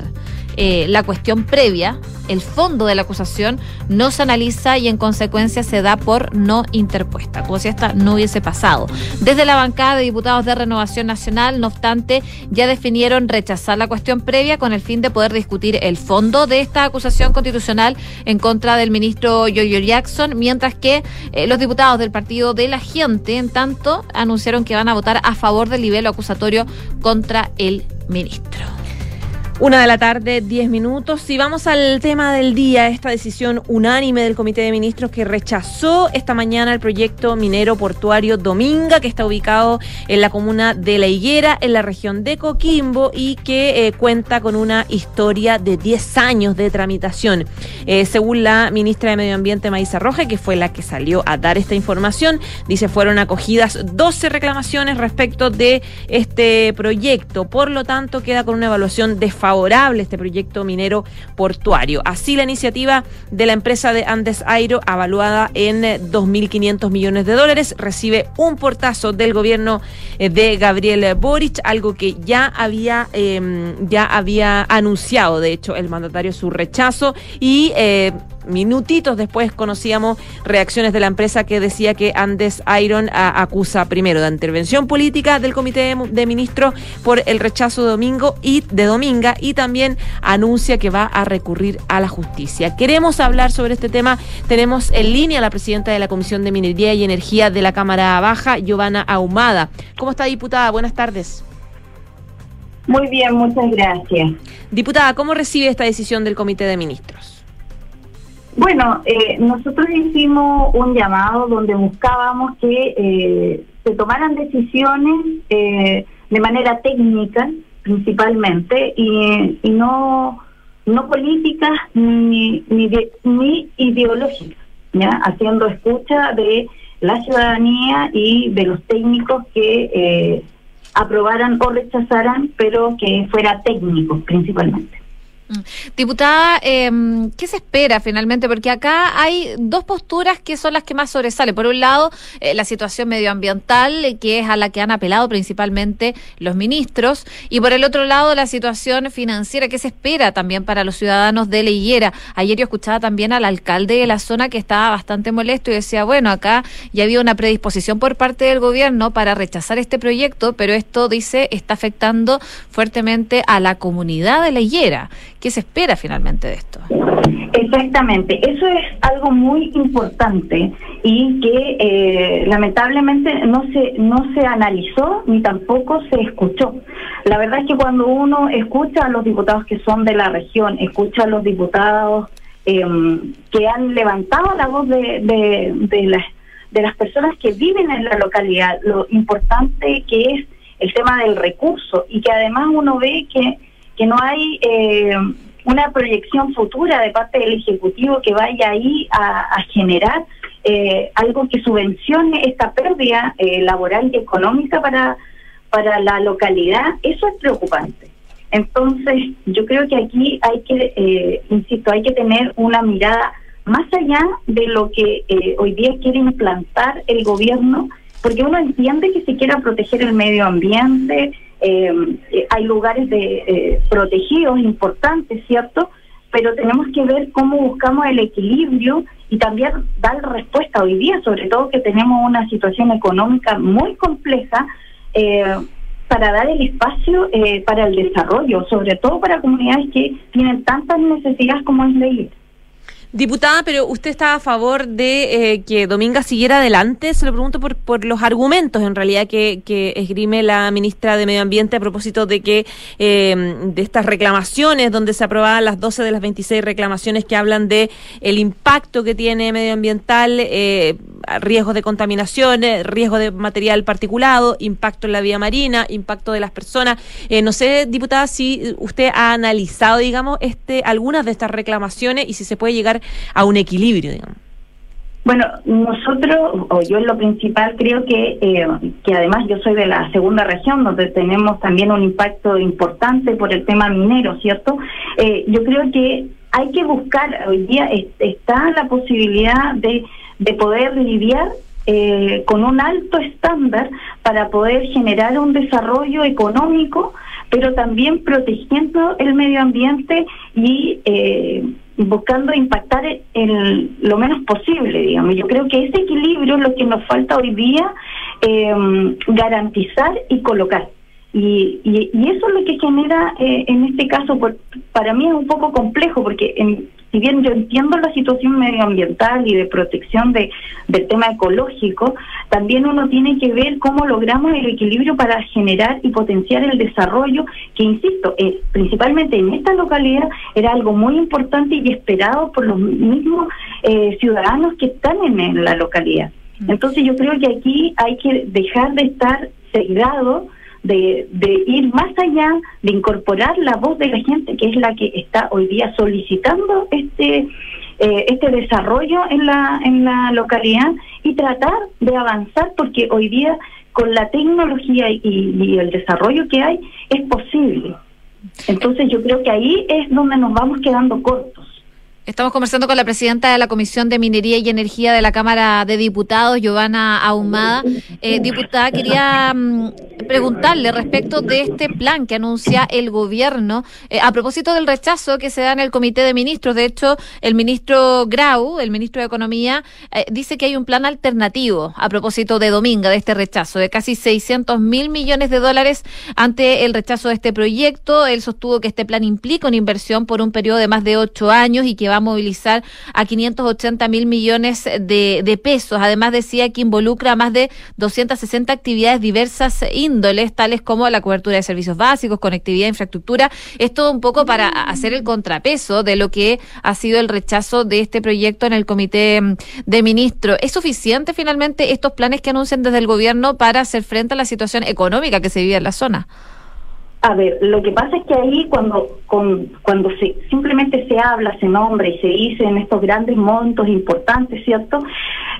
eh, la cuestión previa, el fondo de la acusación no se analiza y en consecuencia se da por no interpuesta, como si esta no hubiese pasado. Desde la bancada de diputados de Renovación Nacional, no obstante, ya definieron rechazar la cuestión previa con el fin de poder discutir el fondo de esta acusación constitucional en contra del ministro Yoyo Jackson, mientras que eh, los diputados del Partido de la Gente, en tanto, anunciaron que van a votar a favor del nivel acusatorio contra el ministro. Una de la tarde, diez minutos. Y vamos al tema del día, esta decisión unánime del Comité de Ministros que rechazó esta mañana el proyecto minero portuario Dominga, que está ubicado en la comuna de La Higuera, en la región de Coquimbo, y que eh, cuenta con una historia de 10 años de tramitación. Eh, según la ministra de Medio Ambiente, Maísa Roja, que fue la que salió a dar esta información, dice fueron acogidas 12 reclamaciones respecto de este proyecto. Por lo tanto, queda con una evaluación desfavorable favorable este proyecto minero portuario. Así la iniciativa de la empresa de Andes Airo, avaluada en 2.500 millones de dólares, recibe un portazo del gobierno eh, de Gabriel Boric, algo que ya había, em, ya había anunciado, de hecho, el mandatario su rechazo y eh, minutitos después conocíamos reacciones de la empresa que decía que Andes Iron acusa primero de intervención política del Comité de, Ministros por el rechazo de domingo y de Dominga y también anuncia que va a recurrir a la justicia. Queremos hablar sobre este tema. Tenemos en línea a la presidenta de la Comisión de Minería y Energía de la Cámara Baja, Giovanna Ahumada. ¿Cómo está, diputada? Buenas tardes. Muy bien, muchas gracias. Diputada, ¿cómo recibe esta decisión del Comité de Ministros? Bueno, eh, nosotros hicimos un llamado donde buscábamos que eh, se tomaran decisiones eh, de manera técnica principalmente y, no no políticas ni, ni, ni ideológicas, haciendo escucha de la ciudadanía y de los técnicos que aprobaran o rechazaran, pero que fuera técnico principalmente. Mm. Diputada, em, ¿qué se espera finalmente? Porque acá hay dos posturas que son las que más sobresalen. Por un lado, eh, la situación medioambiental, eh, que es a la que han apelado principalmente los ministros, y por el otro lado, la situación financiera, que se espera también para los ciudadanos de Leiguera. Ayer yo escuchaba también al alcalde de la zona que estaba bastante molesto y decía, bueno, acá ya había una predisposición por parte del gobierno para rechazar este proyecto, pero esto, dice, está afectando fuertemente a la comunidad de Leiguera ¿Qué se espera finalmente de esto? Exactamente, eso es algo muy importante y que eh, lamentablemente no se no se analizó ni tampoco se escuchó. La verdad es que cuando uno escucha a los diputados que son de la región, escucha a los diputados em, que han levantado la voz de, de, de las de las personas que viven en la localidad, lo importante que es el tema del recurso y que además uno ve que que no hay eh, una proyección futura de parte del Ejecutivo que vaya ahí a, generar eh, algo que subvencione esta pérdida eh, laboral y económica para, para la localidad, eso es preocupante. Entonces, yo creo que aquí hay que, eh, insisto, hay que tener una mirada más allá de lo que hoy día quiere implantar el gobierno, porque uno entiende que se quiera proteger el medio ambiente, eh, hay lugares de eh, protegidos importantes, ¿cierto? Pero tenemos que ver cómo buscamos el equilibrio y también dar respuesta hoy día, sobre todo que tenemos una situación económica muy compleja, eh, para dar el espacio eh, para el desarrollo, sobre todo para comunidades que tienen tantas necesidades como es ley. Diputada, pero usted está a favor de eh, que Dominga siguiera adelante. Se lo pregunto por, por los argumentos, en realidad, que, que esgrime la ministra de Medio Ambiente a propósito de que eh, de estas reclamaciones, donde se aprobaban las 12 de las 26 reclamaciones que hablan de el impacto que tiene medioambiental, eh, riesgos de contaminación, riesgo de material particulado, impacto en la vía marina, impacto de las personas. Eh, no sé, diputada, si usted ha analizado, digamos, este algunas de estas reclamaciones y si se puede llegar a un equilibrio, digamos. Bueno, nosotros, o yo en lo principal creo que, eh, que además yo soy de la segunda región, donde tenemos también un impacto importante por el tema minero, ¿cierto? Eh, yo creo que hay que buscar, hoy día está la posibilidad de, de poder lidiar eh, con un alto estándar para poder generar un desarrollo económico, pero también protegiendo el medio ambiente y eh, buscando impactar lo menos posible, digamos. Yo creo que ese equilibrio es lo que nos falta hoy día eh, garantizar y colocar. Y, y, eso es lo que genera, eh, en este caso, para mí es un poco complejo, porque en, si bien yo entiendo la situación medioambiental y de protección de, del tema ecológico, también uno tiene que ver cómo logramos el equilibrio para generar y potenciar el desarrollo, que insisto, eh, principalmente en esta localidad era algo muy importante y esperado por los mismos eh, ciudadanos que están en, la localidad. Mm. Entonces yo creo que aquí hay que dejar de estar cegados de, de ir más allá, de incorporar la voz de la gente, que es la que está hoy día solicitando este eh, este desarrollo en la en la localidad y tratar de avanzar porque hoy día con la tecnología y, y el desarrollo que hay es posible. Entonces yo creo que ahí es donde nos vamos quedando cortos. Estamos conversando con la presidenta de la Comisión de Minería y Energía de la Cámara de Diputados, Giovanna Ahumada. Eh, diputada, quería mm, preguntarle respecto de este plan que anuncia el gobierno eh, a propósito del rechazo que se da en el Comité de Ministros. De hecho, el ministro Grau, el ministro de Economía, eh, dice que hay un plan alternativo a propósito de Dominga, de este rechazo, de casi 600 mil millones de dólares ante el rechazo de este proyecto. Él sostuvo que este plan implica una inversión por un periodo de más de ocho años y que va a movilizar a 580 mil millones de, de pesos. Además decía que involucra más de 260 actividades diversas índoles, tales como la cobertura de servicios básicos, conectividad, infraestructura. Esto un poco para hacer el contrapeso de lo que ha sido el rechazo de este proyecto en el Comité de Ministros. ¿Es suficiente finalmente estos planes que anuncian desde el gobierno para hacer frente a la situación económica que se vive en la zona? A ver, lo que pasa es que ahí cuando con, cuando se simplemente se habla, se nombra y se dice en estos grandes montos importantes, ¿cierto?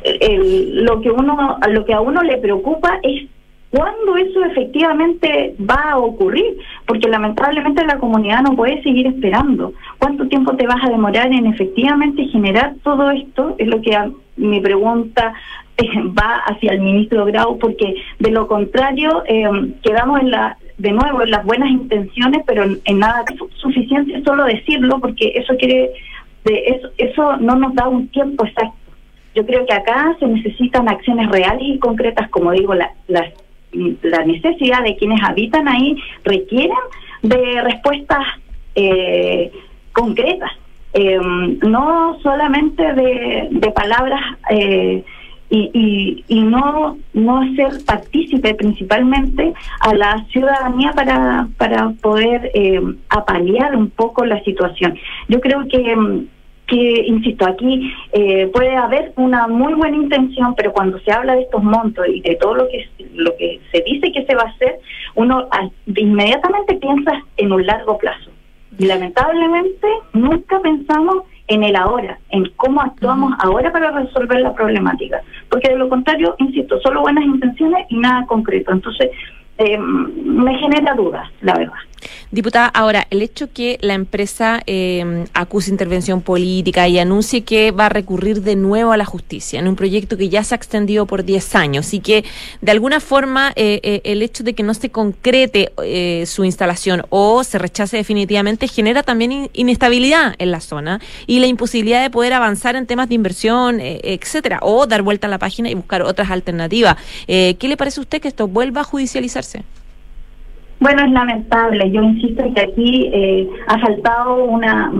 lo que uno lo que a uno le preocupa es cuándo eso efectivamente va a ocurrir, porque lamentablemente la comunidad no puede seguir esperando. ¿Cuánto tiempo te vas a demorar en efectivamente generar todo esto? Es lo que mi pregunta va hacia el ministro Grau, porque de lo contrario eh, quedamos en la de nuevo, en las buenas intenciones, pero en, nada suficiente solo decirlo, porque eso quiere, de eso, eso no nos da un tiempo exacto. Yo creo que acá se necesitan acciones reales y concretas, como digo, la, la, la necesidad de quienes habitan ahí requieren de respuestas eh, concretas, eh, no solamente de, de palabras eh, y, y, no, no hacer partícipe principalmente a la ciudadanía para, para poder eh, apalear un poco la situación. Yo creo que, que insisto, aquí eh, puede haber una muy buena intención, pero cuando se habla de estos montos y de todo lo que, lo que se dice que se va a hacer, uno inmediatamente piensa en un largo plazo. Y lamentablemente nunca pensamos en el ahora, en cómo actuamos ahora para resolver la problemática. Porque de lo contrario, insisto, solo buenas intenciones y nada concreto. Entonces, eh, me genera dudas, la verdad. Diputada, ahora, el hecho que la empresa eh, acuse intervención política y anuncie que va a recurrir de nuevo a la justicia en un proyecto que ya se ha extendido por 10 años y que de alguna forma eh, eh, el hecho de que no se concrete eh, su instalación o se rechace definitivamente genera también in- inestabilidad en la zona y la imposibilidad de poder avanzar en temas de inversión, eh, etcétera, o dar vuelta a la página y buscar otras alternativas. ¿Qué le parece a usted que esto vuelva a judicializarse? Bueno, es lamentable. Yo insisto que aquí eh, ha faltado una,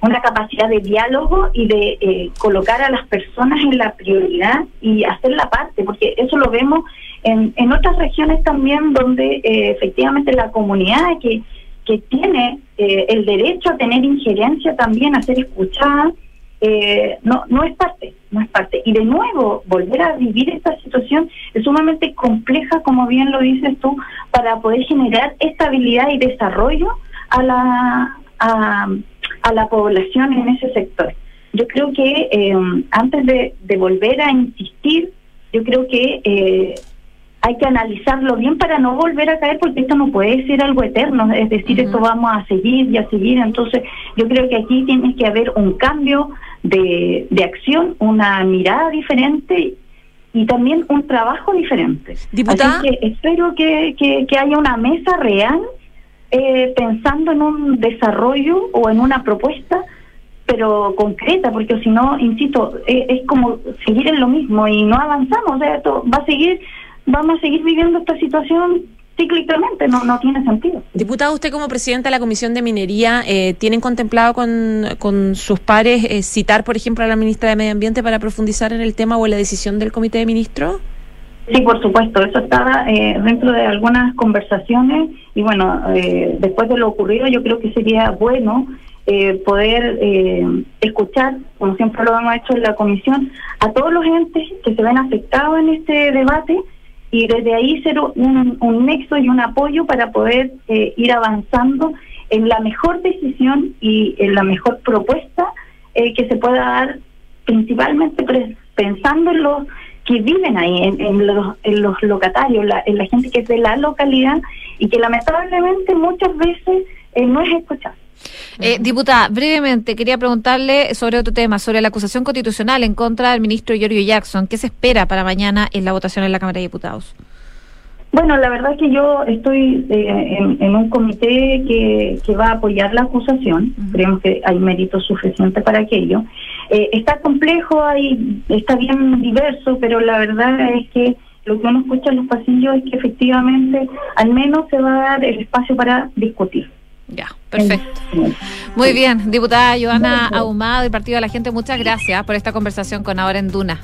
una capacidad de diálogo y de eh, colocar a las personas en la prioridad y hacer la parte, porque eso lo vemos en, en otras regiones también donde eh, efectivamente la comunidad que, que tiene eh, el derecho a tener injerencia también, a ser escuchada, eh, no, no es parte, no es parte. Y de nuevo, volver a vivir esta situación es sumamente compleja, como bien lo dices tú, para poder generar estabilidad y desarrollo a la, a, a la población en ese sector. Yo creo que eh, antes de, de volver a insistir, yo creo que eh, hay que analizarlo bien para no volver a caer porque esto no puede ser algo eterno, es decir, esto vamos a seguir y a seguir, entonces yo creo que aquí tiene que haber un cambio de, de acción, una mirada diferente y también un trabajo diferente. Diputada. Así que espero que, que, que haya una mesa real eh, pensando en un desarrollo o en una propuesta pero concreta, porque si no, insisto, eh, es como seguir en lo mismo y no avanzamos, o sea, esto va a seguir, vamos a seguir viviendo esta situación cíclicamente, no, no tiene sentido. Diputado, usted como presidenta de la Comisión de Minería, eh, ¿tienen contemplado con, con sus pares eh, citar, por ejemplo, a la ministra de Medio Ambiente para profundizar en el tema o en la decisión del Comité de Ministros? Sí, por supuesto, eso estaba eh, dentro de algunas conversaciones y bueno, eh, después de lo ocurrido yo creo que sería bueno eh, poder eh, escuchar, como siempre lo hemos hecho en la comisión, a todos los entes que se ven afectados en este debate y desde ahí ser un, un nexo y un apoyo para poder eh, ir avanzando en la mejor decisión y en la mejor propuesta eh, que se pueda dar, principalmente pensando en los que viven ahí, en, en los, en los locatarios, la, en la gente que es de la localidad y que lamentablemente muchas veces eh, no es escuchada. Eh, diputada, brevemente quería preguntarle sobre otro tema, sobre la acusación constitucional en contra del ministro Giorgio Jackson. ¿Qué se espera para mañana en la votación en la Cámara de Diputados? Bueno, la verdad es que yo estoy eh, en, en un comité que, que va a apoyar la acusación. Creemos que hay mérito suficiente para aquello. Eh, está complejo, hay, está bien diverso, pero la verdad es que lo que uno escucha en los pasillos es que efectivamente al menos se va a dar el espacio para discutir. Ya, perfecto. Muy bien, diputada Joana Ahumado y Partido de la Gente, muchas gracias por esta conversación con Ahora en Duna.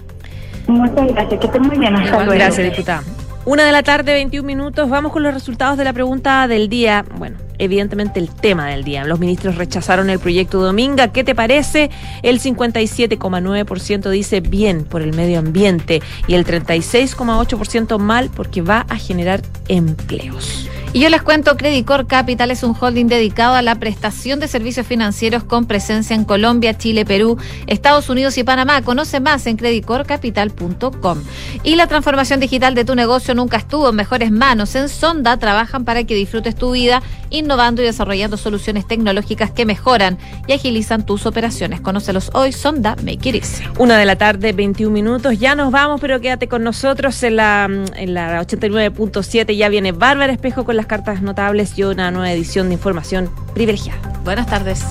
Muchas gracias, que estén muy bien. Hasta luego. Gracias, diputada. Una de la tarde, 21 minutos. Vamos con los resultados de la pregunta del día. Bueno, evidentemente el tema del día. Los ministros rechazaron el proyecto Dominga. ¿Qué te parece? El 57,9% dice bien por el medio ambiente y el 36,8% mal porque va a generar empleos. Y yo les cuento, Credicor Capital es un holding dedicado a la prestación de servicios financieros con presencia en Colombia, Chile, Perú, Estados Unidos y Panamá. Conoce más en creditcorcapital.com. Y la transformación digital de tu negocio nunca estuvo en mejores manos. En Sonda trabajan para que disfrutes tu vida, innovando y desarrollando soluciones tecnológicas que mejoran y agilizan tus operaciones. Conócelos hoy, Sonda Make It Easy. Una de la tarde, 21 minutos. Ya nos vamos, pero quédate con nosotros en la, en la 89.7. Ya viene Bárbara Espejo con las cartas notables y una nueva edición de información privilegiada. Buenas tardes.